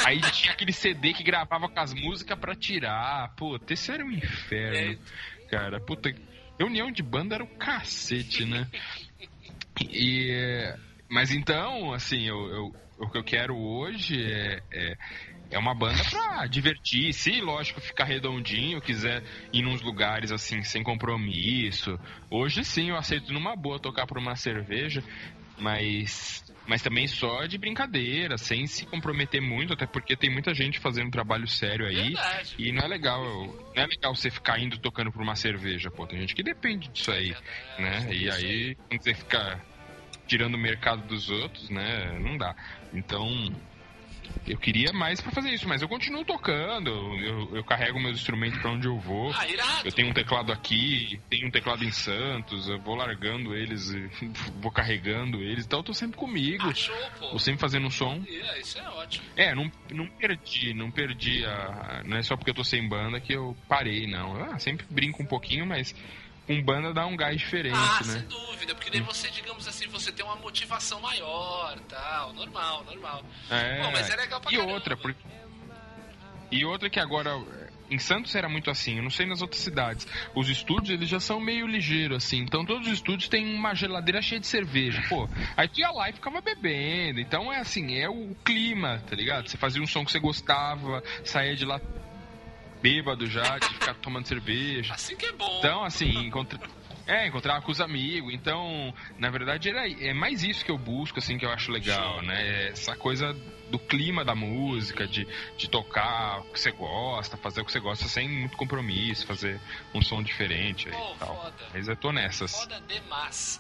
Aí tinha aquele CD que gravava com as músicas pra tirar. Puta, isso era um inferno. Cara, puta. Reunião de banda era o cacete, né? E. Mas então, assim, eu, eu- o que eu quero hoje é. é é uma banda pra divertir, se lógico ficar redondinho, quiser ir nos lugares assim sem compromisso. Hoje sim eu aceito numa boa tocar por uma cerveja, mas mas também só de brincadeira, sem se comprometer muito, até porque tem muita gente fazendo trabalho sério aí. Verdade. E não é legal, não é legal você ficar indo tocando por uma cerveja, pô. Tem gente que depende disso aí, né? E aí, quando você fica tirando o mercado dos outros, né? Não dá. Então, eu queria mais pra fazer isso, mas eu continuo tocando, eu, eu carrego meus instrumentos pra onde eu vou. Ah. Eu tenho um teclado aqui, tenho um teclado em Santos, eu vou largando eles, vou carregando eles, então eu tô sempre comigo. Ah, show, pô. Tô sempre fazendo um som. É, isso é ótimo. É, não, não perdi, não perdi a. Não é só porque eu tô sem banda que eu parei, não. Ah, sempre brinco um pouquinho, mas com banda dá um gás diferente, Ah, né? sem dúvida, porque daí você, digamos assim, você tem uma motivação maior, tal, normal, normal. É, Pô, mas é legal pra e caramba. outra, porque... E outra que agora. Em Santos era muito assim, eu não sei nas outras cidades. Os estúdios, eles já são meio ligeiros, assim. Então todos os estúdios têm uma geladeira cheia de cerveja. Pô, aí tu ia lá e ficava bebendo. Então é assim, é o clima, tá ligado? Você fazia um som que você gostava, saía de lá bêbado já, de ficar tomando cerveja. Assim que é bom. Então, assim, encontra... É, encontrar com os amigos. Então, na verdade, era, é mais isso que eu busco, assim, que eu acho legal, né? Essa coisa do clima da música, de, de tocar o que você gosta, fazer o que você gosta sem muito compromisso, fazer um som diferente aí Pô, e tal. foda. Mas eu tô nessas. Foda demais.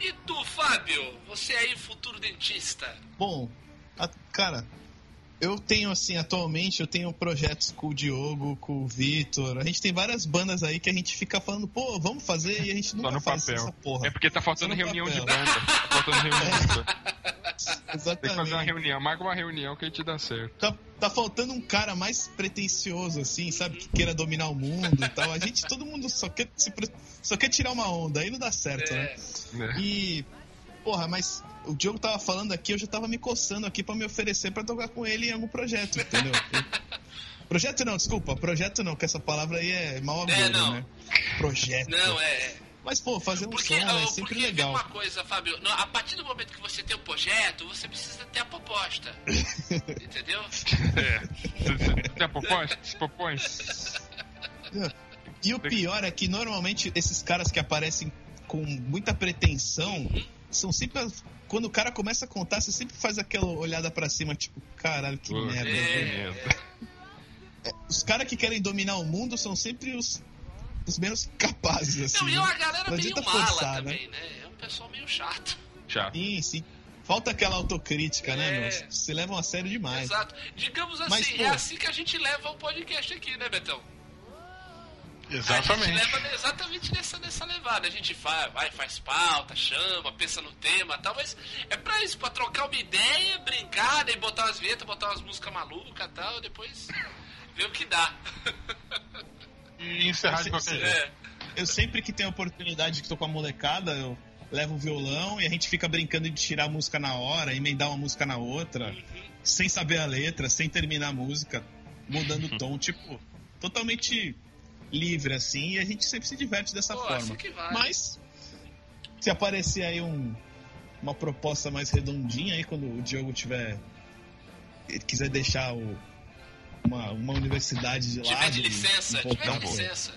E tu, Fábio? Você aí, futuro dentista. Bom, a- cara, eu tenho assim, atualmente eu tenho projetos com o Diogo, com o Vitor. A gente tem várias bandas aí que a gente fica falando, pô, vamos fazer e a gente Só nunca no faz papel. essa porra. É porque tá faltando reunião de papel. banda. Tá faltando reunião de banda. Tem que fazer uma Exatamente. reunião. Marca uma reunião que a gente dá certo. Tá, tá faltando um cara mais pretencioso, assim, sabe? Que queira dominar o mundo e tal. A gente, todo mundo só quer, se só quer tirar uma onda, aí não dá certo, né? né? E, porra, mas o Diogo tava falando aqui, eu já tava me coçando aqui pra me oferecer pra tocar com ele em algum projeto, entendeu? projeto não, desculpa, projeto não, que essa palavra aí é mal agudo, É, não. né? Projeto. Não, é. Mas, pô, fazer um Porque, som ah, é sempre porque legal. uma coisa, Fábio. A partir do momento que você tem o projeto, você precisa ter a proposta. Entendeu? É. Você propõe? Se propõe? E o pior é que normalmente esses caras que aparecem com muita pretensão são sempre. as- Quando o cara começa a contar, você sempre faz aquela olhada pra cima, tipo, caralho, que Pô, merda. que É. Os caras que querem dominar o mundo são sempre os, os menos capazes, assim. Não, e é né? uma galera Não meio mala forçar, também, né? É um pessoal meio chato. Chato. Sim, sim. Falta aquela autocrítica, né, É. meu? Se levam a sério demais. Exato. Digamos assim, Mas, pô- é assim que a gente leva o podcast aqui, né, Betão? A gente Exatamente. leva exatamente nessa, nessa levada. A gente faz, vai, faz pauta, chama, pensa no tema e tal, mas é pra isso, pra trocar uma ideia, brincar, daí botar umas vinhetas, botar umas músicas malucas e tal, depois ver o que dá. E encerrar de qualquer jeito. É. Eu sempre que tenho a oportunidade que tô com a molecada, eu levo o violão e a gente fica brincando de tirar a música na hora, emendar uma música na outra, sem saber a letra, sem terminar a música, mudando o tom, tipo, totalmente livre assim, e a gente sempre se diverte dessa Pô, forma. que vale. Mas se aparecer aí um, uma proposta mais redondinha aí quando o Diogo tiver ele quiser deixar o- uma, uma universidade de Tiver lado, de licença, um tiver pouco- de licença.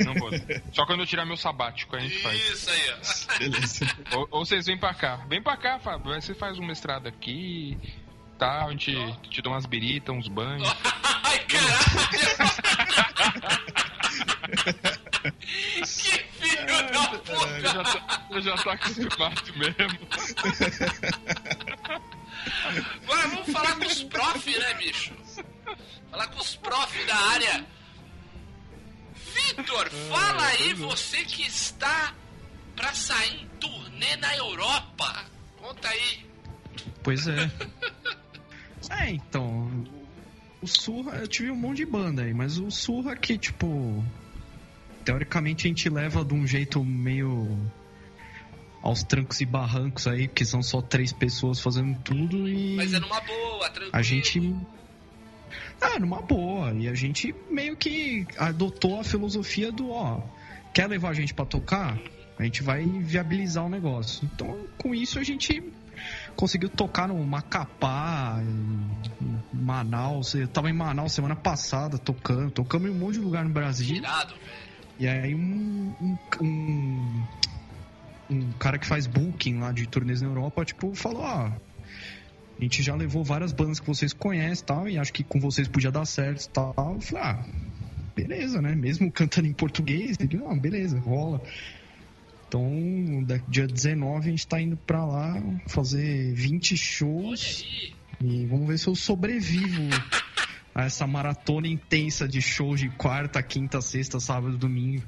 Não vou. Só quando eu tirar meu sabático a gente faz. Isso aí, ó. Beleza. Ou, ou vocês vêm pra cá. Vem pra cá, Fábio. Aí Você faz um mestrado aqui. Tá, a gente te dá umas biritas, uns banhos. Ai, caralho! Que filho da Eu puta! já, tô, eu já tô acostumado mesmo. Agora vamos falar com os prof, né, bicho? Falar com os prof da área. Vitor, fala aí você que está pra sair em turnê na Europa. Conta aí. Pois é. é, então. O Surra, eu tive um monte de banda aí, mas o Surra que, tipo. Teoricamente a gente leva de um jeito meio. aos trancos e barrancos aí, porque são só três pessoas fazendo tudo e. Mas é numa boa, tranquilo. A gente. Ah, numa boa. E a gente meio que adotou a filosofia do, ó, quer levar a gente pra tocar? A gente vai viabilizar o negócio. Então, com isso a gente conseguiu tocar no Macapá, em em Manaus. Eu tava em Manaus semana passada tocando. Tocamos em um monte de lugar no Brasil. Irado, velho. E aí um, um, um, um cara que faz booking lá de turnês na Europa, tipo, falou, ó. A gente já levou várias bandas que vocês conhecem e tal, e acho que com vocês podia dar certo e tal. Eu falei, ah, beleza, né? Mesmo cantando em português, ele, não, beleza, rola. Então, dia 19 a gente tá indo pra lá fazer 20 Olha shows. E vamos ver se eu sobrevivo a essa maratona intensa de shows de quarta, quinta, sexta, sábado, domingo.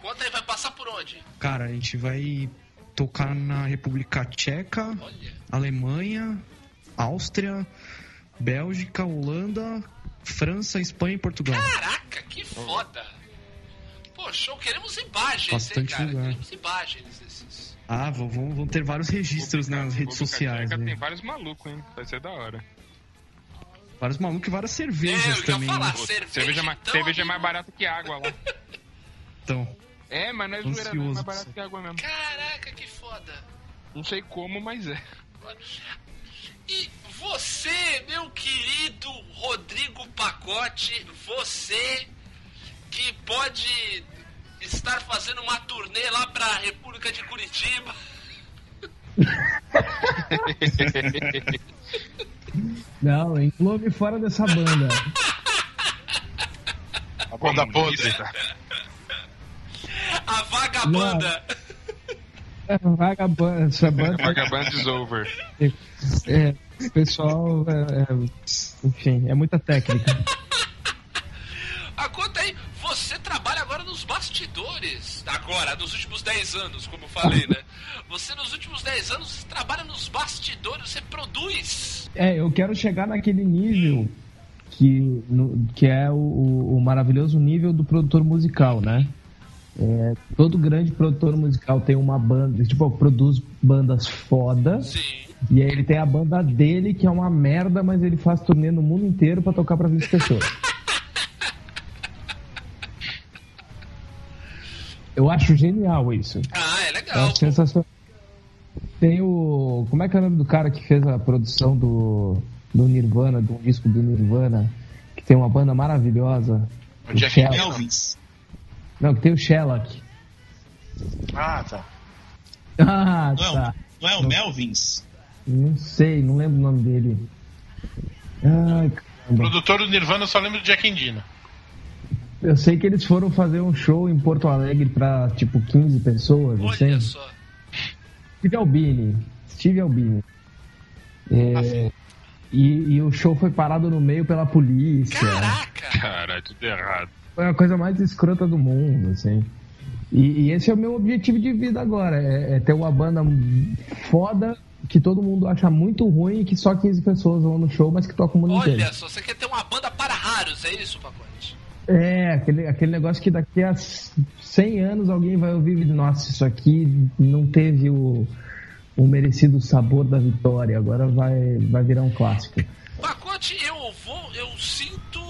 Conta aí, vai passar por onde? Cara, a gente vai tocar na República Tcheca, Olha. Alemanha, Áustria, Bélgica, Holanda, França, Espanha e Portugal. Caraca, que foda. Pô, show, queremos imagens, hein, Bastante cara? lugar. Queremos imagens desses. Ah, vão, vão vão ter vários registros nas redes República sociais. Tcheca né? Tem vários malucos, hein? Vai ser da hora. Vários malucos e várias É, cervejas eu ia também. falar. né? Cerveja, cerveja, ma- então, cerveja é mais barato que água lá. Então, É, mas não é zoeira, não. É mais barato que água mesmo. Caraca, que foda. Não sei como, mas é. E você, meu querido Rodrigo Pacote, você que pode estar fazendo uma turnê lá pra República de Curitiba. Não, englobe fora dessa banda. A banda podre. A vagabanda. É, Vagabanda, essa banda. Vagaband is over. É, o pessoal. é, é, enfim, é muita técnica. Ah, conta aí, você trabalha agora nos bastidores. Agora, nos últimos 10 anos, como eu falei, né? Você nos últimos 10 anos trabalha nos bastidores, você produz. É, eu quero chegar naquele nível que, no- que é o, o- maravilhoso nível do produtor musical, né? É, todo grande produtor musical tem uma banda, tipo, produz bandas foda. Sim. E aí ele tem a banda dele, que é uma merda, mas ele faz turnê no mundo inteiro pra tocar pra 20 pessoas. Eu acho genial isso. Ah, é Eu legal. acho sensacional. Tem o. Como é que é o nome do cara que fez a produção do, do Nirvana, do disco do Nirvana, que tem uma banda maravilhosa? O Jack Sherlock. Elvis. Não, que tem o Sherlock. Ah, tá. Ah, Não é, tá. o, não é o Melvins? Não sei, não lembro o nome dele. Ai, O produtor do Nirvana eu só lembro do Jack Endina. Eu sei que eles foram fazer um show em Porto Alegre pra, tipo, 15 pessoas, assim. Olha só. Steve Albini. Steve Albini. É, e, e o show foi parado no meio pela polícia. Caraca! Caralho, tudo errado. Foi a coisa mais escrota do mundo, assim. E, e esse é o meu objetivo de vida agora. É, é ter uma banda foda que todo mundo acha muito ruim e que só 15 pessoas vão no show, mas que toca o mundo inteiro. Olha só, você quer ter uma banda para raros, é isso, pacote? É, aquele, aquele negócio que daqui a 100 anos alguém vai ouvir e nossa, isso aqui não teve o, o merecido sabor da vitória, agora vai, vai virar um clássico. Pacote, eu vou, eu sinto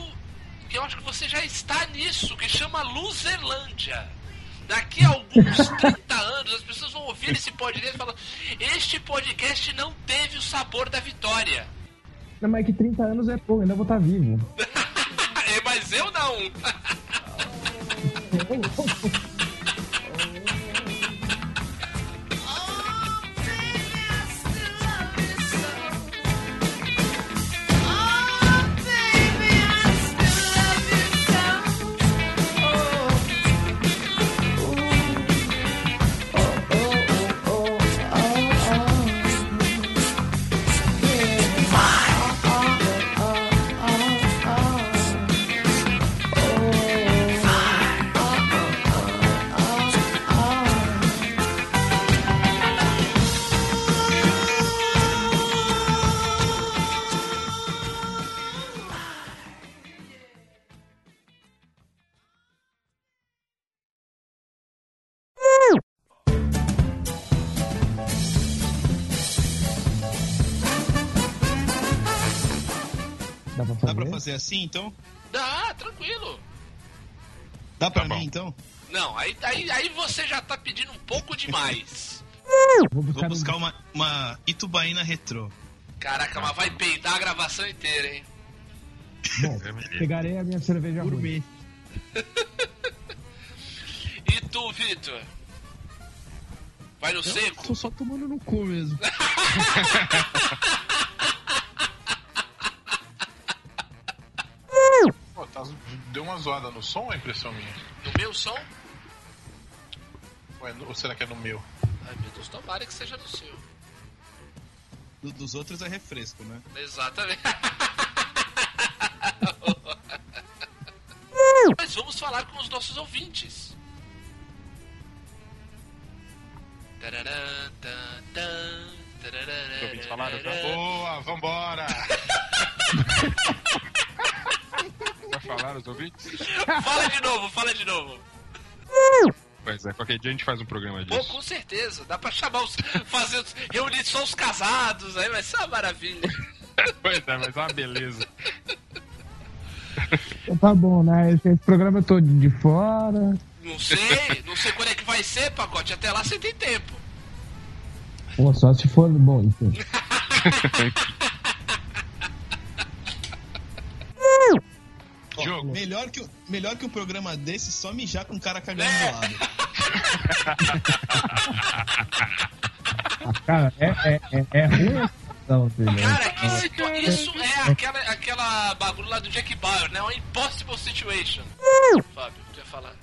que eu acho que você já está nisso, que chama Luzerlândia. Daqui a alguns 30 anos, as pessoas vão ouvir esse podcast e falar: Este podcast não teve o sabor da vitória. Não, mas é que 30 anos é pouco, ainda vou estar vivo. Eu não. fazer? Assim, então? Dá, tranquilo. Dá pra Tá bom. mim, então? Não, aí, aí, aí você já tá pedindo um pouco demais. Vou buscar, Vou buscar um... uma, uma Itubaína retrô. Caraca, mas vai peidar a gravação inteira, hein? Bom, pegarei a minha cerveja. Gourmet. E tu, Vitor? Vai no seco? Tô só tomando no cu mesmo. Pô, tá, deu uma zoada no som ou é impressão minha? No meu som? Ou, é no- ou será que é no meu? Ai meu Deus, tomara que seja no seu. Do- dos outros é refresco, né? Exatamente. Mas vamos falar com os nossos ouvintes. Tararã, tan, tan, tararã, Os ouvintes falaram já? Boa, vambora! Já falaram os ouvintes? Fala de novo, fala de novo. Pois é, qualquer dia a gente faz um programa Pô, disso. com certeza. Dá pra chamar os. fazer os- reunir só os casados, aí vai ser uma maravilha. pois é, mas é uma beleza. Então tá bom, né? Esse, programa eu tô de fora. Não sei, não sei quando é que vai ser, pacote. Até lá você tem tempo. Pô, só se for. Bom, enfim. jogo. Melhor que, melhor que um programa desse, só mijar com um cara cagando do lado. Cara, é, é, é, é ruim a situação, entendeu? Cara, isso, isso é aquela, aquela bagulho lá do Jack Bauer, né? Uma impossible situation. Fábio, quer falar?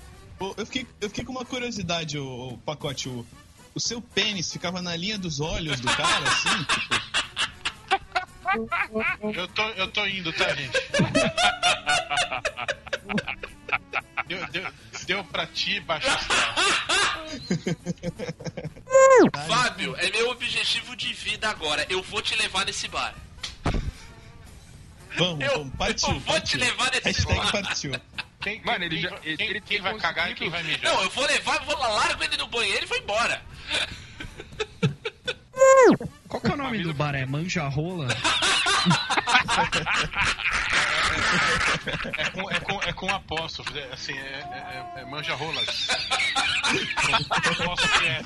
Eu fiquei, eu fiquei com uma curiosidade, o, pacote. O, o seu pênis ficava na linha dos olhos do cara, assim? Tipo, Eu tô, eu tô indo, tá, gente? Deu, deu, deu pra ti, baixo. Fábio, é meu objetivo de vida agora. Eu vou te levar nesse bar. vamos, Eu- vamos, partiu. eu vou te partiu. levar nesse Hashtag bar. partiu. Quem, Mano, ele quem, já- ele- quem, ele quem vai cagar e quem vai mijar? Não, eu vou levar, vou lá, largo ele no banheiro e vou embora. Qual que é o nome do bar? É Manja Rola? É com, é com, é com apóstrofo, é, assim, é, é, é- é manja rolas. É,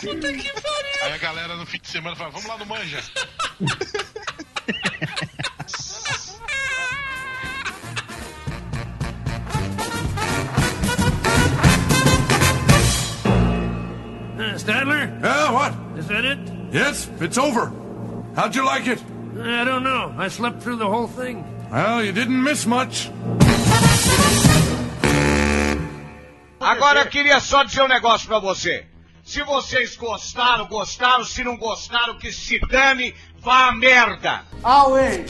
Puta que pariu. Aí a galera no fim de semana fala, vamos lá no manja. Uh, Stadler? Yeah, what? Is that it? Yes, it's over. How'd you like it? I don't know. I slept through the whole thing. Well, you didn't miss much. Agora eu queria só dizer um negócio pra você. Se vocês gostaram, gostaram. Se não gostaram, que se dane, vá a merda. Away.